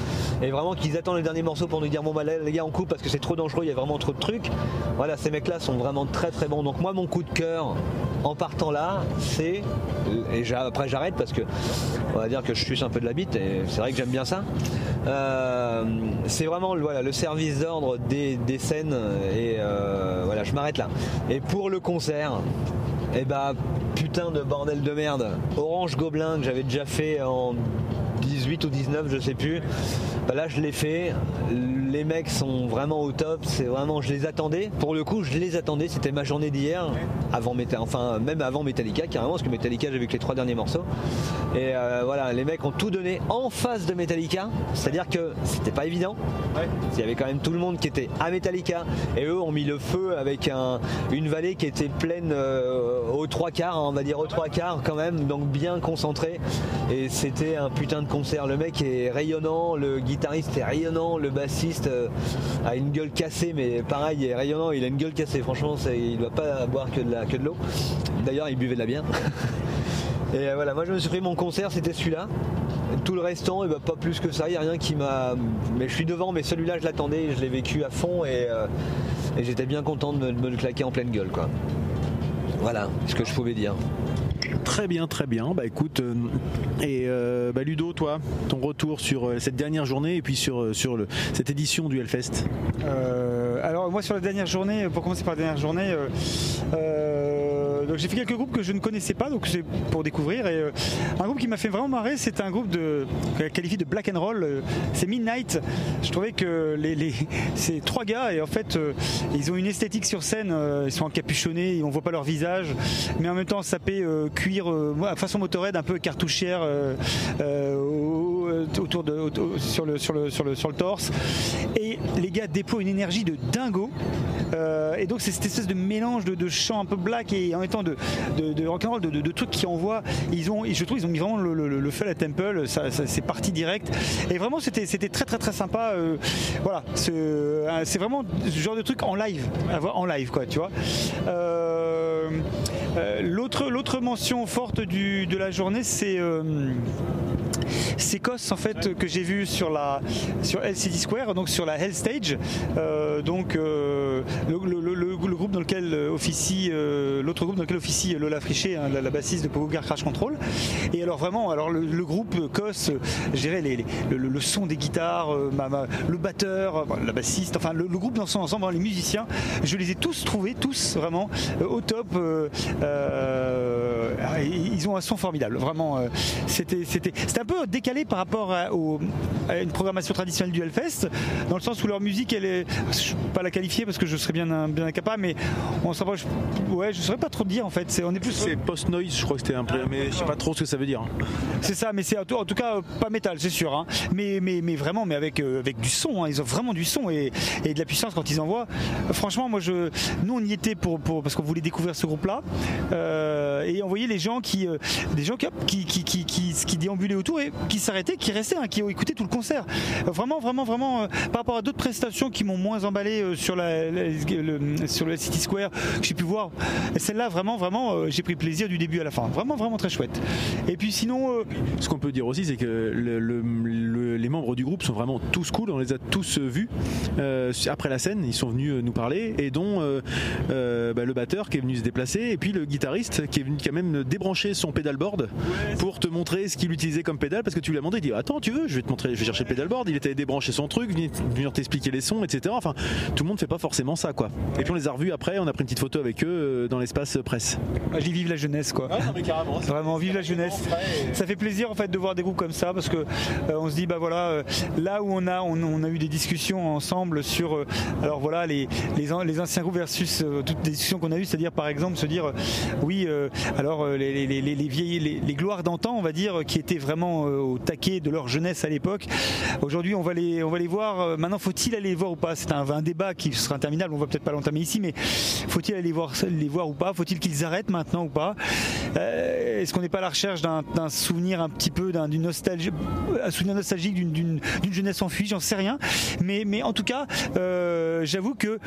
et vraiment qu'ils attendent le dernier morceau pour nous dire bon bah les gars on coupe parce que c'est trop dangereux, il y a vraiment trop de trucs. Voilà, ces mecs là sont vraiment très très bons. Donc moi mon coup de cœur en partant là, c'est et après j'arrête parce que on va dire que je suce un peu de la bite et c'est vrai que j'aime bien ça. Euh, c'est vraiment le- voilà, le service d'ordre des, scènes et euh, voilà je m'arrête là. Et pour le concert, et bah putain de bordel de merde. Orange Gobelin que j'avais déjà fait en 18 ou 19, je sais plus. Bah là je l'ai fait. Les mecs sont vraiment au top. C'est vraiment, je les attendais. Pour le coup, je les attendais. C'était ma journée d'hier, avant Meta- enfin même avant Metallica carrément, parce que Metallica j'ai vu que les trois derniers morceaux. Et euh, voilà, les mecs ont tout donné en face de Metallica. C'est-à-dire que c'était pas évident. Il y avait quand même tout le monde qui était à Metallica et eux ont mis le feu avec un- une vallée qui était pleine euh, aux trois quarts, hein, on va dire aux trois quarts quand même, donc bien concentré. Et c'était un putain concert. Le mec est rayonnant, le guitariste est rayonnant, le bassiste euh, a une gueule cassée, mais pareil, il est rayonnant, il a une gueule cassée. Franchement, il doit pas boire que de l'eau. D'ailleurs, il buvait de la bière. Et euh, voilà, moi je me suis pris mon concert, c'était celui-là. Tout le restant, eh ben, pas plus que ça, il n'y a rien qui m'a. Mais je suis devant, mais celui-là je l'attendais, je l'ai vécu à fond et, euh, et j'étais bien content de me, de me le claquer en pleine gueule quoi. Voilà ce que je pouvais dire. Très bien, très bien. Bah écoute, euh, et euh, bah, Ludo, toi, ton retour sur euh, cette dernière journée et puis sur, sur le, cette édition du Hellfest. Alors moi sur la dernière journée, pour commencer par la dernière journée, donc j'ai fait quelques groupes que je ne connaissais pas, donc c'est pour découvrir. Et euh, un groupe qui m'a fait vraiment marrer, c'est un groupe de qualifié de black and roll. euh, c'est Midnight. Je trouvais que les, ces trois gars et en fait euh, ils ont une esthétique sur scène. euh, ils sont encapuchonnés, on voit pas leur visage, mais en même temps sapé euh, cuir euh, façon motorhead, un peu cartouchière euh, euh, au- autour de sur le sur le sur le sur le torse. Et les gars déploient une énergie de dingo. Euh, et donc c'est cette espèce de mélange de, de chant un peu black et en même de, de, de rock'n'roll, de, de, de trucs qui envoient. Ils ont, je trouve, ils ont mis vraiment le, feu à la Temple. Ça, c'est parti direct. Et vraiment, c'était, c'était très très très sympa. euh, voilà, c'est, euh, c'est vraiment ce genre de truc en live, en live, quoi, tu vois. Euh, l'autre, l'autre mention forte du, de la journée, c'est c'est Kos en fait que j'ai vu sur la sur LCD Square, donc sur la Hell Stage, Euh, donc euh, le, groupe dans lequel euh, officie l'autre groupe dans lequel officie Lola Frichet, hein, la, bassiste de Pogo Crash Control. Et alors vraiment, alors le, groupe euh, gérait les, les- le, son des guitares, le batteur, la bassiste, enfin le, groupe dans son ensemble, hein, les musiciens, je les ai tous trouvés, tous vraiment au top. Euh, euh, ils ont un son formidable, vraiment. euh, c'était, c'était, c'était un peu décalé par rapport à, au- à une programmation traditionnelle du Hellfest, dans le sens où leur musique, elle est, je ne peux pas la qualifier parce que je serais bien, bien incapable, mais on se rapproche. Ouais, je ne saurais pas trop dire en fait. C'est, on est plus. C'est post-noise, je crois que c'était un peu, mais je sais pas trop ce que ça veut dire. C'est ça, mais c'est en tout, cas pas métal, c'est sûr. hein. Mais, mais, mais vraiment, mais avec, euh, avec du son. hein. Ils ont vraiment du son et, et de la puissance quand ils envoient. Franchement, moi, je, nous, on y était pour, pour- parce qu'on voulait découvrir ce groupe-là. Euh, et on voyait les gens qui, euh, des gens qui, qui, qui, qui, qui- déambulaient autour et qui s'arrêtaient, qui restaient, hein, qui ont écouté tout le concert. Vraiment, vraiment, vraiment, euh, par rapport à d'autres prestations qui m'ont moins emballé euh, sur, la, le, sur le City Square, que j'ai pu voir. Celle-là, vraiment, vraiment, j'ai pris plaisir du début à la fin. Vraiment, vraiment très chouette. Et puis sinon, Ce qu'on peut dire aussi, c'est que le- le- le- les membres du groupe sont vraiment tous cool. On les a tous vus après la scène. Ils sont venus nous parler, et dont bah, le batteur qui est venu se déplacer, et puis le guitariste qui est venu, qui a même débranché son pédalboard pour te montrer ce qu'il utilisait comme pédale, parce que tu lui as demandé, il dit attends, tu veux, je vais te montrer, je vais chercher le pédalboard. Il était débranché son truc, venir t'expliquer les sons, etc. Enfin, tout le monde fait pas forcément ça, quoi. Et puis on les a revus après. On a pris une petite photo avec eux euh, dans l'espace presse. je dis vive la jeunesse, quoi. Vraiment, vive la jeunesse. Ça fait plaisir en fait de voir des groupes comme ça parce que euh, on se dit bah voilà euh, là où on a on, on a eu des discussions ensemble sur euh, alors voilà les les, les anciens groupes versus toutes les discussions qu'on a eues c'est-à-dire par exemple se dire oui euh, euh, les, les, les, gloires d'antan on va dire qui étaient vraiment euh, au taquet de leur jeunesse à l'époque. Aujourd'hui on va les on va les voir euh, maintenant faut-il aller les voir ou pas? C'est un, débat qui sera interminable on va peut-être pas l'entamer ici mais faut-il aller voir les voir ou pas? Faut-il qu'ils arrêtent maintenant ou pas? Est-ce qu'on n'est pas à la recherche d'un souvenir un petit peu, d'un- d'une nostalgie, un souvenir nostalgique d'une- jeunesse enfuie J'en sais rien. Mais, en tout cas, j'avoue que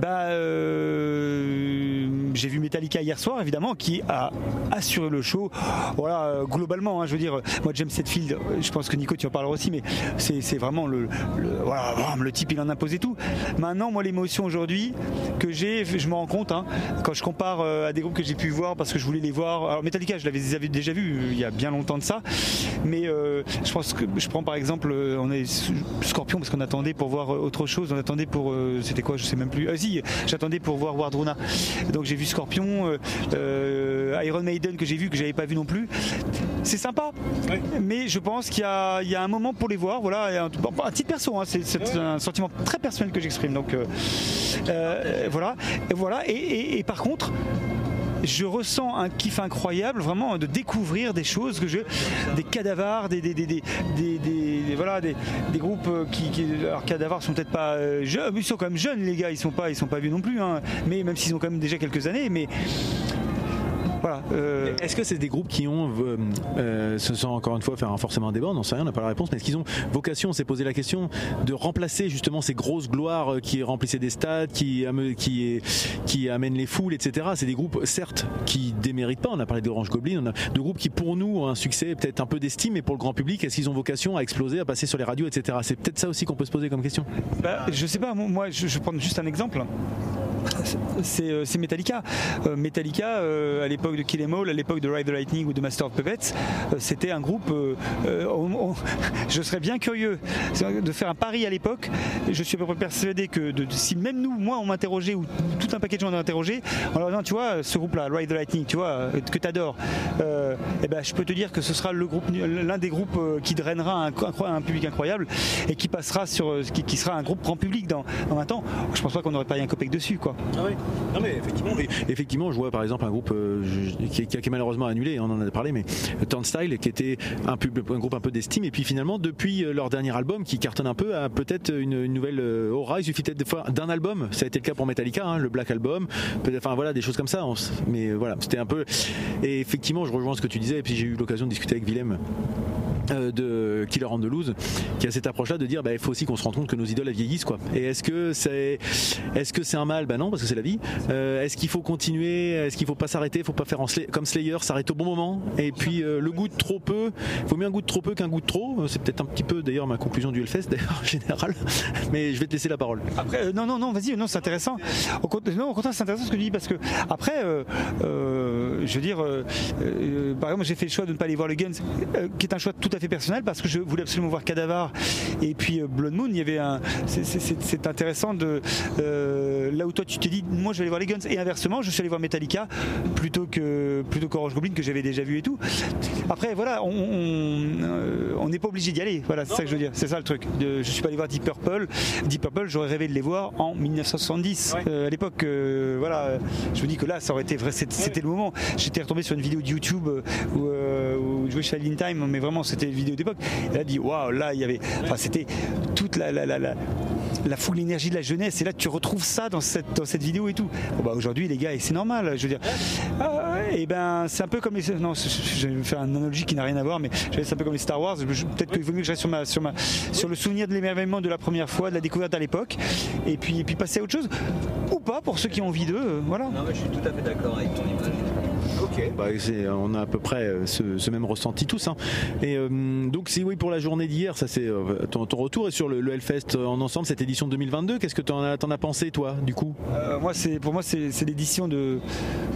bah, j'ai vu Metallica hier soir, évidemment, qui a assuré le show. Voilà, euh, globalement, hein, je veux dire, moi James Hetfield, euh, je pense que Nico, tu en parleras aussi, mais c'est vraiment le, voilà, le type, il en impose et tout. Maintenant, moi, l'émotion aujourd'hui que j'ai, je me rends compte, hein, quand je compare euh, à des groupes que j'ai pu voir parce que je voulais les voir. Alors Metallica, je l'avais déjà vu euh, il y a bien longtemps de ça, mais euh, je pense que je prends par exemple, euh, on est Scorpion parce qu'on attendait pour voir euh, autre chose. On attendait pour, euh, c'était quoi, je sais même plus. Ah si, j'attendais pour voir Wardruna. Donc j'ai vu Scorpion, euh, euh, Iron Maiden que j'ai vu que j'avais pas vu non plus. C'est sympa, mais je pense qu'il y, a- il y a un moment pour les voir. Voilà, un, bon, un titre perso, hein, c'est un sentiment très personnel que j'exprime. Donc euh, voilà, et voilà. Et, et- et par contre je ressens un kiff incroyable vraiment de découvrir des choses que je des cadavres des des, des, des, des- voilà des, groupes euh, qui, alors cadavres sont peut-être pas euh, jeunes mais ils sont quand même jeunes les gars ils sont pas ils sont pas vieux non plus hein. mais même s'ils ont quand même déjà quelques années mais voilà euh, Est-ce que c'est des groupes qui ont, euh, euh, ce sont encore une fois faire un- forcément un débat, on n'en sait rien, on n'a pas la réponse, mais est-ce qu'ils ont vocation, on s'est posé la question, de remplacer justement ces grosses gloires euh, qui remplissaient des stades, qui, ame- qui, qui amènent les foules, etc. C'est des groupes, certes, qui déméritent pas, on a parlé d'Orange Goblin, on a de groupes qui pour nous ont un succès peut-être un peu d'estime, mais pour le grand public, est-ce qu'ils ont vocation à exploser, à passer sur les radios, etc. C'est peut-être ça aussi qu'on peut se poser comme question. Bah, je sais pas, moi je, je vais prendre juste un exemple. C'est euh, c'est Metallica. Euh, Metallica, euh, à l'époque de Kill Em All, à l'époque de Ride the Lightning ou de Master of Puppets, euh, c'était un groupe. euh, euh, je serais bien curieux de faire un pari à l'époque. Je suis à peu près persuadé que si même nous, moi, on m'interrogeait ou tout un paquet de gens m'ont interrogé, en leur disant, tu vois, ce groupe-là, Ride the Lightning, tu vois, euh, que tu adores, eh ben, je peux te dire que ce sera l'un des groupes euh, qui drainera un, public incroyable et qui passera sur, euh, qui, sera un groupe grand public dans, un temps. Je pense pas qu'on n'aurait pas un copec dessus, quoi. Non mais effectivement, effectivement, je vois par exemple un groupe euh, qui, qui est malheureusement annulé, on en a parlé, mais Turnstile, qui était un, un groupe un peu d'estime, et puis finalement depuis euh, leur dernier album qui cartonne un peu, a peut-être une, nouvelle euh, aura. Il suffit peut-être d'un album. Ça a été le cas pour Metallica, hein, le Black Album, enfin voilà des choses comme ça. mais euh, voilà, c'était un peu. Et effectivement, je rejoins ce que tu disais, et puis j'ai eu l'occasion de discuter avec Willem euh, de Killer Loose qui a cette approche là de dire bah, il faut aussi qu'on se rende compte que nos idoles vieillissent quoi et est-ce que c'est est-ce que c'est un mal? Bah non parce que c'est la vie. Euh, est-ce qu'il faut continuer? Est-ce qu'il faut pas s'arrêter? Faut pas faire en Slay- comme Slayer s'arrêter au bon moment. Et puis euh, le goût de trop peu. Il faut mieux un goût de trop peu qu'un goût de trop. Euh, c'est peut-être un petit peu d'ailleurs ma conclusion du Hellfest d'ailleurs en général. Mais je vais te laisser la parole. Après, non, non, non, vas-y, non, c'est intéressant. Au, non, au contraire, c'est intéressant ce que tu dis parce que après, je veux dire, par exemple, j'ai fait le choix de ne pas aller voir le Guns, qui est un choix tout à fait personnel parce que je voulais absolument voir Cadavar et puis Blood Moon. Il y avait un, c'est- intéressant de là où toi tu t'es dit, moi je vais aller voir les Guns et inversement, je suis allé voir Metallica plutôt que plutôt qu'Orange Goblin que j'avais déjà vu et tout. Après, voilà, on on- euh, on n'est pas obligé d'y aller. Voilà, c'est ça que je veux dire. C'est ça le truc. Je suis pas allé voir Deep Purple. Deep Purple, j'aurais rêvé de les voir en 1970. Euh, à l'époque, euh, voilà, je me dis que là, ça aurait été vrai. C'était le moment. J'étais retombé sur une vidéo de YouTube où, euh, où je jouais Child in Time, mais vraiment, c'était une vidéo d'époque. Et là, dit, waouh, là, il y avait, enfin, c'était toute la, la, la, la- la foule, l'énergie de la jeunesse. Et là, tu retrouves ça dans cette, dans cette vidéo et tout. Bon, bah, aujourd'hui, les gars, et c'est normal. Je veux dire, et ben, c'est un peu comme les. Non, je vais faire une analogie qui n'a rien à voir, mais c'est un peu comme les Star Wars. Peut-être qu'il vaut mieux que je reste sur, ma, sur, ma, sur le souvenir de l'émerveillement de la première fois, de la découverte à l'époque, et puis, et puis passer à autre chose. Ou pas, pour ceux qui ont envie d'eux. euh, voilà. Non, mais je suis tout à fait d'accord avec ton image. Bah, c'est- on a à peu près euh, ce, ce même ressenti tous. hein. Et euh, donc, si oui, pour la journée d'hier, ça c'est euh, ton, ton retour et sur le, le Hellfest euh, en ensemble, cette édition 2022, qu'est-ce que t'en as, t'en as pensé toi, du coup? Euh, moi, c'est pour moi, c'est l'édition de,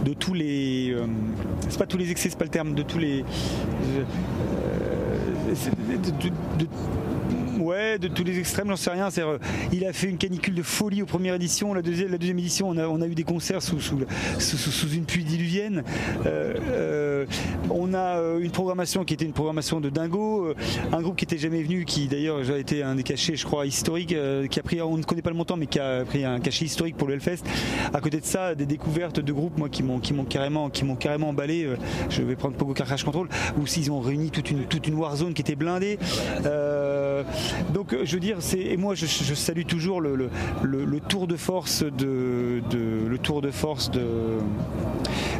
de tous les. euh, c'est pas tous les excès, c'est pas le terme, de tous les. euh, de- de- Ouais, de tous les extrêmes, j'en sais rien. Euh, il a fait une canicule de folie aux premières éditions. La deuxième, la deuxième édition, on a, eu des concerts sous, une pluie diluvienne. Euh, euh, on a euh, une programmation qui était une programmation de dingo. un groupe qui était jamais venu, qui d'ailleurs a été un des cachets, je crois, historiques, euh, qui a pris, on ne connaît pas le montant, mais qui a pris un cachet historique pour le Hellfest. À côté de ça, des découvertes de groupes, moi, qui m'ont, carrément, qui m'ont carrément emballé. Je vais prendre Pogo Crash Control, où s'ils ont réuni toute une, Warzone qui était blindée. Donc, euh, je veux dire, c'est, et moi, je, je salue toujours le, le, le- le tour de force de, de- le tour de force de,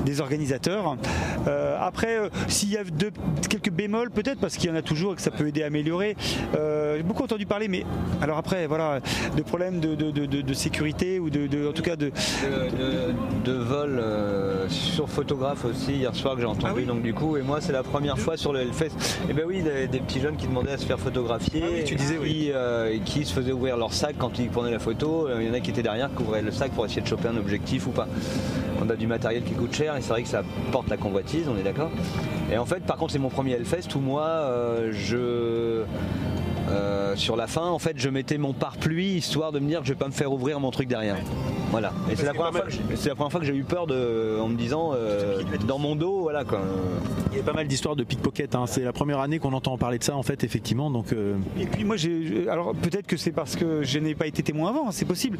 des organisateurs. Euh, après, euh, s'il y a quelques bémols, peut-être parce qu'il y en a toujours et que ça peut aider à améliorer. Euh, j'ai beaucoup entendu parler, mais alors après, voilà, de problèmes de, de- de- sécurité ou de, en tout cas de. de, vol sur photographe aussi hier soir que j'ai entendu Ah oui donc du coup et moi c'est la première fois sur le Hellfest et ben oui des, des petits jeunes qui demandaient à se faire photographier Ah oui, tu disais, qui, euh, qui se faisaient ouvrir leur sac quand ils prenaient la photo. Euh, il y en a qui étaient derrière qui ouvraient le sac pour essayer de choper un objectif ou pas. On a du matériel qui coûte cher et c'est vrai que ça porte la convoitise on est d'accord. Et en fait par contre c'est mon premier Hellfest où moi euh, je euh, sur la fin, en fait, je mettais mon pare-pluie histoire de me dire que je vais pas me faire ouvrir mon truc derrière. Voilà. Et c'est la, première fois que j'ai- c'est la première fois que j'ai eu peur de, en me disant euh, dans mon dos, voilà quoi. Il y a pas mal d'histoires de pickpocket. hein. C'est la première année qu'on entend parler de ça, en fait, effectivement. Donc, euh, Et puis moi, j'ai, alors peut-être que c'est parce que je n'ai pas été témoin avant, hein, c'est possible.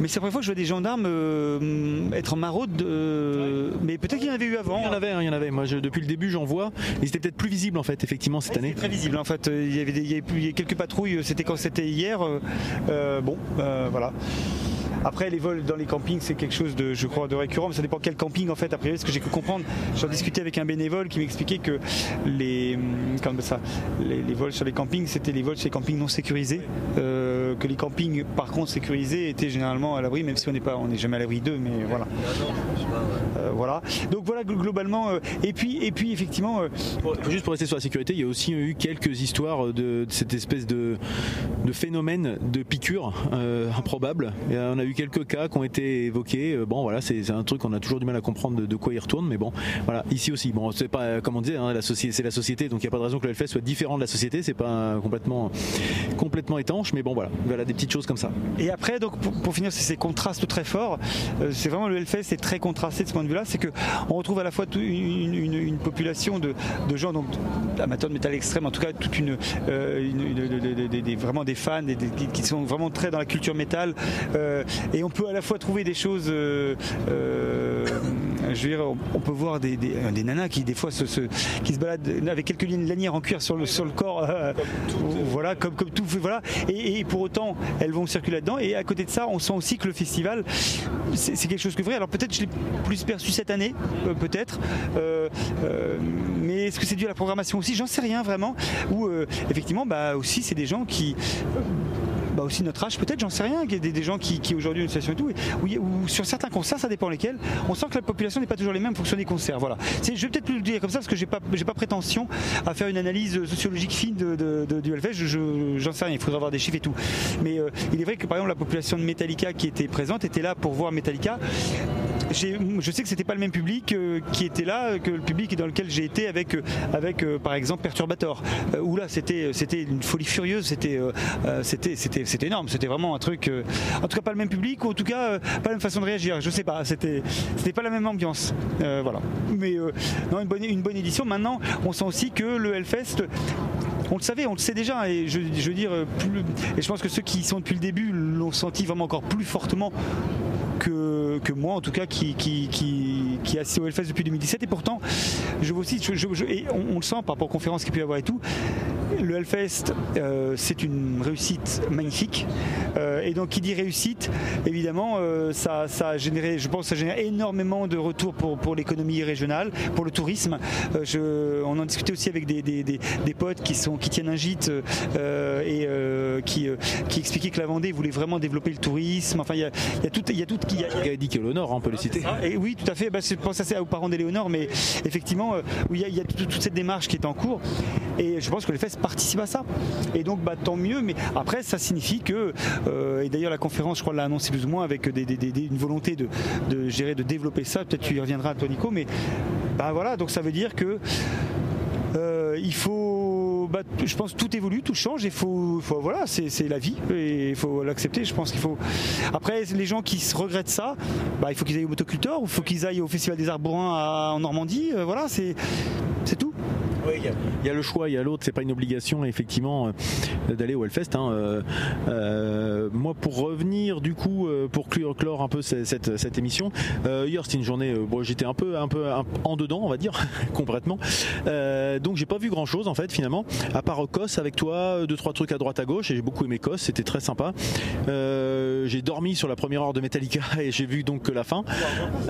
Mais c'est la première fois que je vois des gendarmes euh, être en maraude. euh, mais peut-être qu'il y en avait eu avant. il y en avait, hein, il y en avait. Moi, je- depuis le début, j'en vois. Ils étaient peut-être plus visibles, en fait, effectivement, cette année. C'était très visible en fait. Il y avait, des- il y avait plus- quelques patrouilles. C'était quand c'était hier. euh, euh, bon, euh, voilà. Après, les vols dans les campings, c'est quelque chose de, je crois, de récurrent. Mais ça dépend quel camping en fait. A priori, ce que j'ai pu comprendre, j'en discutais avec un bénévole qui m'expliquait que les, hum, comment ça, les, vols sur les campings, c'était les vols sur les campings non sécurisés. Euh, que les campings, par contre, sécurisés, étaient généralement à l'abri, même si on n'est pas, on n'est jamais à l'abri d'eux, mais voilà. Euh, voilà. Donc voilà gl- globalement. euh, et puis, et puis effectivement. juste pour rester sur la sécurité, il y a aussi eu quelques histoires de, cette espèce de, phénomène de piqûre improbable. Et, on a eu quelques cas qui ont été évoqués. Euh, Bon, voilà, c'est un truc qu'on a toujours du mal à comprendre de, quoi il retourne, mais bon, voilà, ici aussi. Bon, c'est pas comme on disait, hein, la société, c'est la société, donc il n'y a pas de raison que le Hellfest soit différent de la société. C'est pas complètement, complètement étanche, mais bon, voilà, voilà des petites choses comme ça. Et après, donc pour, pour finir, c'est ces contrastes très forts. Euh, c'est vraiment le Hellfest, c'est très contrasté de ce point de vue-là. C'est que on retrouve à la fois une, population de, gens donc amateurs de métal extrême, en tout cas toute une, euh, vraiment des fans, qui, sont vraiment très dans la culture métal. Et on peut à la fois trouver des choses. euh, euh, je veux dire, on, peut voir des, des- des nanas qui des fois se, qui se baladent avec quelques lanières en cuir sur le sur le corps. euh, voilà, comme comme tout, voilà. Et, pour autant, elles vont circuler là-dedans. Et à côté de ça, on sent aussi que le festival, c'est quelque chose que vrai. Alors peut-être je l'ai plus perçu cette année, euh, peut-être. Euh, euh, mais est-ce que c'est dû à la programmation aussi? J'en sais rien vraiment. Ou euh, effectivement, bah aussi, c'est des gens qui bah aussi notre âge peut-être, j'en sais rien, qu'il y a des, gens qui, qui aujourd'hui ont une situation et tout, où sur certains concerts, ça dépend lesquels, on sent que la population n'est pas toujours les mêmes en fonction des concerts. Voilà. Je vais peut-être plus le dire comme ça parce que j'ai pas, pas prétention à faire une analyse sociologique fine de, du Hellfest, je, je- j'en sais rien, il faudra avoir des chiffres et tout. Mais euh, il est vrai que par exemple la population de Metallica qui était présente était là pour voir Metallica. Je sais que c'était pas le même public euh, qui était là que le public dans lequel j'ai été avec, euh, avec euh, par exemple Perturbator, où là c'était, une folie furieuse, c'était, énorme, c'était vraiment un truc, en tout cas pas le même public, ou en tout cas pas la même façon de réagir, je sais pas, c'était, c'était pas la même ambiance, voilà. Mais non, une bonne, une bonne édition. Maintenant, on sent aussi que le Hellfest on le savait, on le sait déjà, et je, veux dire, et je pense que ceux qui y sont depuis le début l'ont senti vraiment encore plus fortement que, que moi, en tout cas, qui, qui, qui, qui au Hellfest depuis 2017. Et pourtant, je vois aussi, je- je- et on, on le sent par rapport aux conférences qu'il peut y avoir et tout, le Hellfest, euh, c'est une réussite magnifique. Euh, et donc, qui dit réussite, évidemment, euh, ça, ça a généré, je pense, que ça génère énormément de retours pour, pour l'économie régionale, pour le tourisme. Je- on en discutait aussi avec des, des- des- des potes qui, sont, qui tiennent un gîte et qui, qui expliquaient que la Vendée voulait vraiment développer le tourisme. Enfin, il y a, y a tout. Il y a tout a- il a- qui est l'honneur, on peut le citer. et oui, tout à fait. Bah, je pense ça aux parents d'Éléonore, mais effectivement, il y a, il y a toute, toute cette démarche qui est en cours. Et je pense que les fesses participent à ça. Et donc, bah, tant mieux. Mais après, ça signifie que, euh, et d'ailleurs, la conférence, je crois, l'a annoncé plus ou moins avec des, une volonté de, de gérer, de développer ça. Peut-être tu y reviendras, toi, Nico. Mais bah, voilà, donc ça veut dire que. euh, il faut, bah, je pense, tout évolue, tout change. Il faut, faut- voilà, c'est la vie et il faut l'accepter. Je pense qu'il faut. Après, les gens qui se regrettent ça, bah, il faut qu'ils aillent au motoculteur ou il faut qu'ils aillent au Festival des Arts Bourrins à- en Normandie. Euh, voilà, c'est c'est Il y a le choix, il y a l'autre, c'est pas une obligation effectivement euh, d'aller au Hellfest. hein. Euh, euh, moi, pour revenir du coup, pour clore, un peu cette, émission, hier c'était une journée, bon, j'étais un peu, un peu en dedans, on va dire, complètement. Donc j'ai pas vu grand chose en fait finalement, à part Kos avec toi, deux trois trucs à droite à gauche, et j'ai beaucoup aimé Kos, c'était très sympa. J'ai dormi sur la première heure de Metallica et j'ai vu donc que la fin.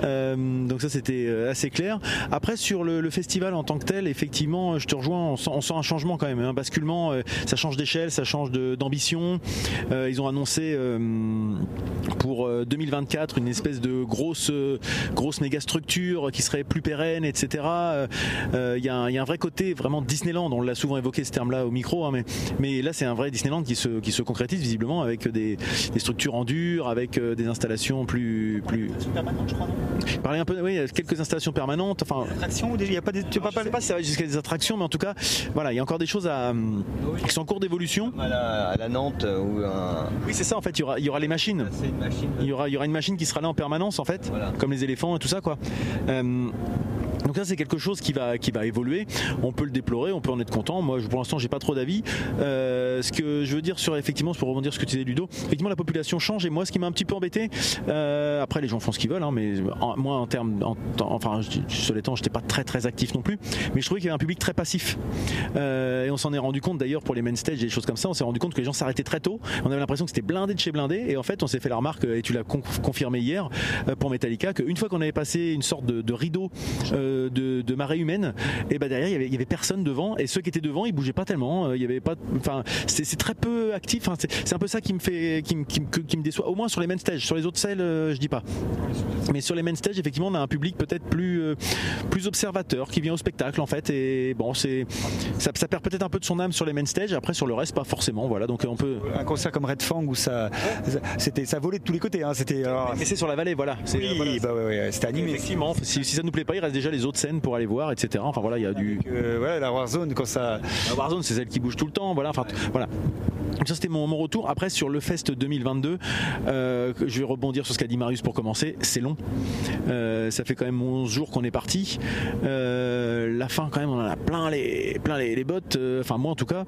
Donc ça c'était assez clair. Après sur le festival en tant que tel, effectivement, je te rejoins, on sent, on sent un changement quand même, un basculement. euh, ça change d'échelle, ça change d'ambition. Euh, ils ont annoncé euh, pour euh, 2024 une espèce de grosse, euh, grosse méga structure qui serait plus pérenne, etc. Euh, euh, Il y, a un- il y a un vrai côté vraiment Disneyland. On l'a souvent évoqué ce terme-là au micro, hein, mais, mais là c'est un vrai Disneyland qui se, qui se concrétise visiblement avec des, des structures en dur, avec euh, des installations plus, plus. Parler un peu, oui, il y a quelques installations permanentes. Enfin, il y a pas des, tu je pas pas jusqu'à des attractions, mais en tout cas, voilà, il y a encore des choses à, qui sont en cours d'évolution. À la, à la Nantes euh, ou un. Oui, c'est ça en fait. Il y aura, il y aura les machines. Machine. Il y aura, il y aura une machine qui sera là en permanence en fait, Voilà. comme les éléphants et tout ça quoi. Euh, c'est quelque chose qui va qui va évoluer. On peut le déplorer, on peut en être content. Moi pour l'instant j'ai pas trop d'avis. Euh, ce que je veux dire sur effectivement pour rebondir sur ce que tu disais Ludo, effectivement la population change et moi ce qui m'a un petit peu embêté, euh, après les gens font ce qu'ils veulent, hein, mais moi en termes, en- enfin je- cela étant j'étais pas très très actif non plus, mais je trouvais qu'il y avait un public très passif. Euh, et on s'en est rendu compte d'ailleurs pour les main stage et des choses comme ça, on s'est rendu compte que les gens s'arrêtaient très tôt. On avait l'impression que c'était blindé de chez blindé et en fait on s'est fait la remarque et tu l'as con- confirmé hier pour Metallica qu'une fois qu'on avait passé une sorte de, de rideau de, de marée humaine, et ben derrière il y, avait, il y avait personne devant et ceux qui étaient devant ils bougeaient pas tellement. euh, Il y avait pas, enfin c'est très peu actif. Enfin, c'est un peu ça qui me fait, qui me, qui qui me déçoit. Au moins sur les main stage, sur les autres scènes euh, je dis pas. Mais sur les main stage effectivement on a un public peut-être plus euh, plus observateur qui vient au spectacle en fait et bon c'est ça, ça perd peut-être un peu de son âme sur les main stage. Après sur le reste pas forcément. Voilà donc on peut. un concert comme Red Fang où ça, ça- c'était, ça volait de tous les côtés. hein, C'était, alors, Mais c'est sur la vallée voilà. C'est- oui, voilà, bah ouais, ouais, c'était animé. Effectivement, si, si ça nous plaît pas, il reste déjà les autres scènes pour aller voir, etc. Enfin voilà, il y a du. Euh, voilà, la Warzone quand ça. La Warzone, c'est celle qui bouge tout le temps. Voilà, enfin voilà. Donc ça c'était mon, mon retour. Après sur le Fest 2022, euh, je vais rebondir sur ce qu'a dit Marius pour commencer. C'est long. Euh, ça fait quand même 11 jours qu'on est parti. Euh, la fin quand même, on en a plein les, plein les, les bottes. Enfin moi en tout cas,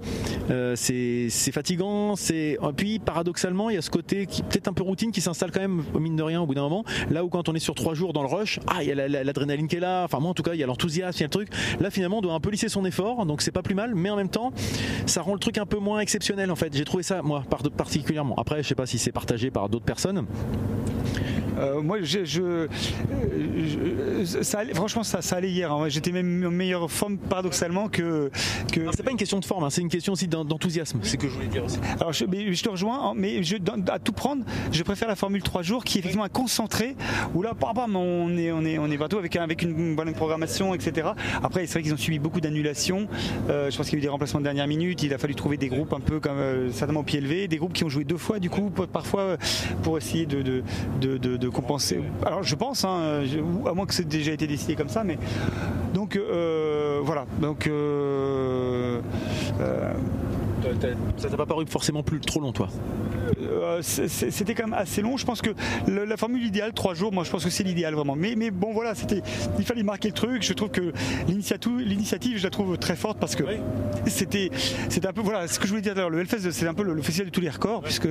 c'est fatigant. C'est et puis paradoxalement il y a ce côté qui peut-être un peu routine qui s'installe quand même mine de rien au bout d'un moment. Là où quand on est sur trois jours dans le rush, ah il y a la- la- l'adrénaline qui est là. Enfin moi en tout cas il y a l'enthousiasme, il y a le truc. Là finalement on doit un peu lisser son effort, donc c'est pas plus mal. Mais en même temps ça rend le truc un peu moins exceptionnel en fait. J'ai trouvé ça moi par- particulièrement. Après je sais pas si c'est partagé par d'autres personnes. Euh, moi, je, je- euh, je- ça allait- franchement, ça, ça allait hier. hein. J'étais même en meilleure forme paradoxalement que. que... C'est pas une question de forme, hein, c'est une question aussi d'en- d'enthousiasme. C'est ce que je voulais dire aussi. Alors, je, mais je te rejoins, hein, mais je, à tout prendre, je préfère la formule 3 jours qui est effectivement un concentré où là, bam, bam, on est, on est, on est partout avec, avec une bonne programmation, etc. Après, c'est vrai qu'ils ont subi beaucoup d'annulations. Euh, je pense qu'il y a eu des remplacements de dernière minute. Il a fallu trouver des groupes un peu comme euh, certainement au pied levé, des groupes qui ont joué deux fois du coup, parfois pour essayer de, de, de, de- compenser. Alors, je pense, hein, à moins que c'est déjà été décidé comme ça, mais donc euh, voilà. Donc euh, euh, Ça t'a pas paru forcément plus trop long, toi Euh, c'était quand même assez long. Je pense que le- la formule idéale, trois jours, moi je pense que c'est l'idéal vraiment. Mais, mais bon voilà, c'était, il fallait marquer le truc. Je trouve que l'initiative, je la trouve très forte parce que c'était, c'était un peu voilà, ce que je voulais dire d'ailleurs. Le Hellfest, c'est un peu le, le festival de tous les records puisque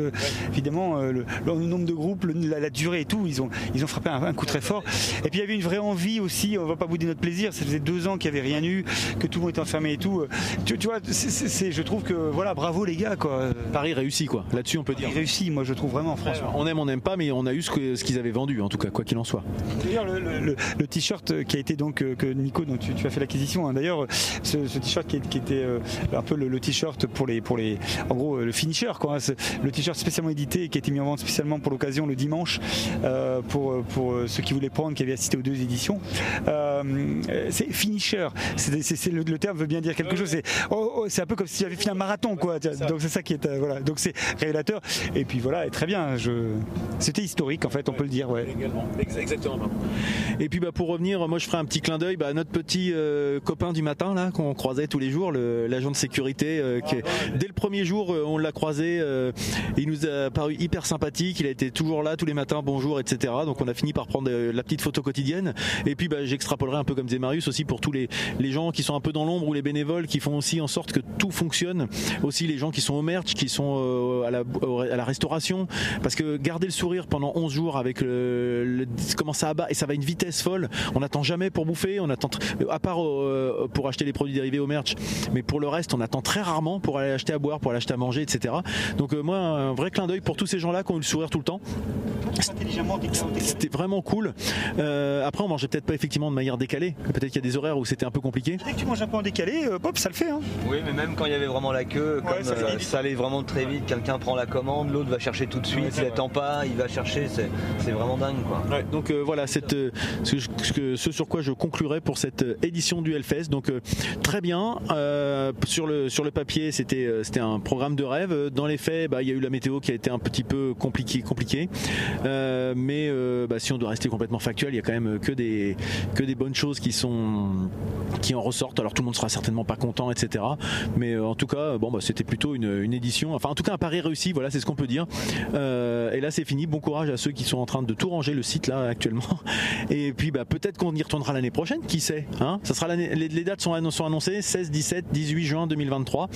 évidemment euh, le, le nombre de groupes, la, la durée et tout, ils ont, ils ont frappé un, un coup très fort. Et puis il y avait une vraie envie aussi. On va pas bouder notre plaisir. Ça faisait deux ans qu'il n'y avait rien eu, que tout le monde était enfermé et tout. Tu, tu vois, je trouve que voilà, bravo les gars quoi. Paris réussi, quoi. Là-dessus, on peut dire. Il réussit, moi je trouve vraiment, franchement. On aime, on n'aime pas, mais on a eu ce que- ce qu'ils avaient vendu, en tout cas, quoi qu'il en soit. D'ailleurs, le, le- le- le t-shirt qui a été donc euh, que Nico, dont tu, tu as fait l'acquisition. hein. D'ailleurs, ce, ce t-shirt qui, est- qui était euh, un peu le, le t-shirt pour les pour les en gros le finisher quoi. hein. Le t-shirt spécialement édité qui a été mis en vente spécialement pour l'occasion le dimanche euh, pour pour ceux qui voulaient prendre, qui avaient assisté aux deux éditions. Euh, c'est finisher. C'est c'est- c'est le, le terme veut bien dire quelque chose. C'est oh, oh, c'est un peu comme si j'avais fini un marathon quoi. Donc c'est ça qui est euh, voilà. Donc c'est révélateur. Et puis voilà, et très bien. Je c'était historique en fait, on peut le dire. Ouais. Exactement. Et puis bah, pour revenir, moi je ferai un petit clin d'œil bah, à notre petit euh, copain du matin là qu'on croisait tous les jours, le- l'agent de sécurité. euh, qui est- dès le premier jour, on l'a croisé. il nous a paru hyper sympathique. Il a été toujours là tous les matins, bonjour, etc. Donc on a fini par prendre la petite photo quotidienne. Et puis bah, j'extrapolerai un peu comme disait Marius aussi pour tous les, les gens qui sont un peu dans l'ombre ou les bénévoles qui font aussi en sorte que tout fonctionne. Aussi les gens qui sont au merch, qui sont euh, à, la, au- à la restauration. Parce que garder le sourire pendant 11 jours avec le, le- comment ça abat et ça va à une vitesse folle. On n'attend jamais pour bouffer, on attend tr- à part euh, pour acheter les produits dérivés au merch, mais pour le reste on attend très rarement pour aller acheter à boire, pour aller acheter à manger, etc. Donc euh, moi un vrai clin d'œil pour tous ces gens-là qui ont eu le sourire tout le temps. C'était vraiment cool. Euh, après on mangeait peut-être pas effectivement de manière décalée. Peut-être qu'il y a des horaires où c'était un peu compliqué. Dès que tu manges un peu en décalé, euh, pop, ça le fait. Hein. Oui, mais même quand il y avait vraiment la queue, comme ça fait euh, ça allait vraiment très vite, quelqu'un prend la commande, l'autre va chercher tout de suite, il attend pas, il va chercher, c'est vraiment dingue quoi. Donc euh, voilà, cette, euh, ce, ce sur quoi je conclurai pour cette édition du Hellfest. Donc très bien. Sur le sur le papier, c'était c'était un programme de rêve. Dans les faits, bah, il y a eu la météo qui a été un petit peu compliqué compliqué. Mais bah, si on doit rester complètement factuel, il y a quand même que des que des bonnes choses qui sont qui en ressortent. Alors tout le monde sera certainement pas content, etc. Mais en tout cas, bon, bah, c'était plutôt une, une édition. Enfin, en tout cas, un pari réussi. Voilà, c'est ce qu'on peut dire. Euh, et là, c'est fini. Bon courage à ceux qui sont en train de tout ranger le site là actuellement. Et puis, bah, peut-être qu'on y retournera l'année prochaine. Qui sait hein Ça sera. Les, dates sont, annon- sont annoncées 16, 17, 18 juin 2023.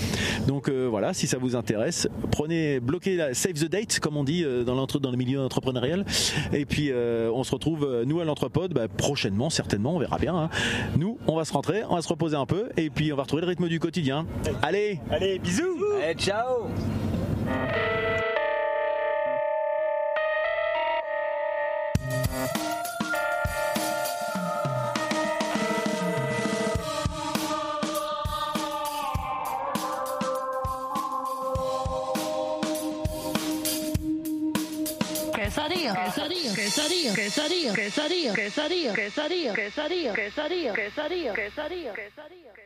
Donc euh, voilà, si ça vous intéresse, prenez, bloquez la save the date, comme on dit euh, dans l'entre dans le milieu entrepreneurial. Et puis, on se retrouve nous à l'entrepode bah, prochainement, certainement. On verra bien. hein. Nous, on va se rentrer, on va se reposer un peu, et puis on va retrouver le rythme du quotidien. Allez, Allez, bisous Allez, ciao Quesadilla, quesadilla, quesadilla, quesadilla, quesadilla, quesadilla, quesadilla, quesadilla, quesadilla, quesadilla, quesadilla, quesadilla.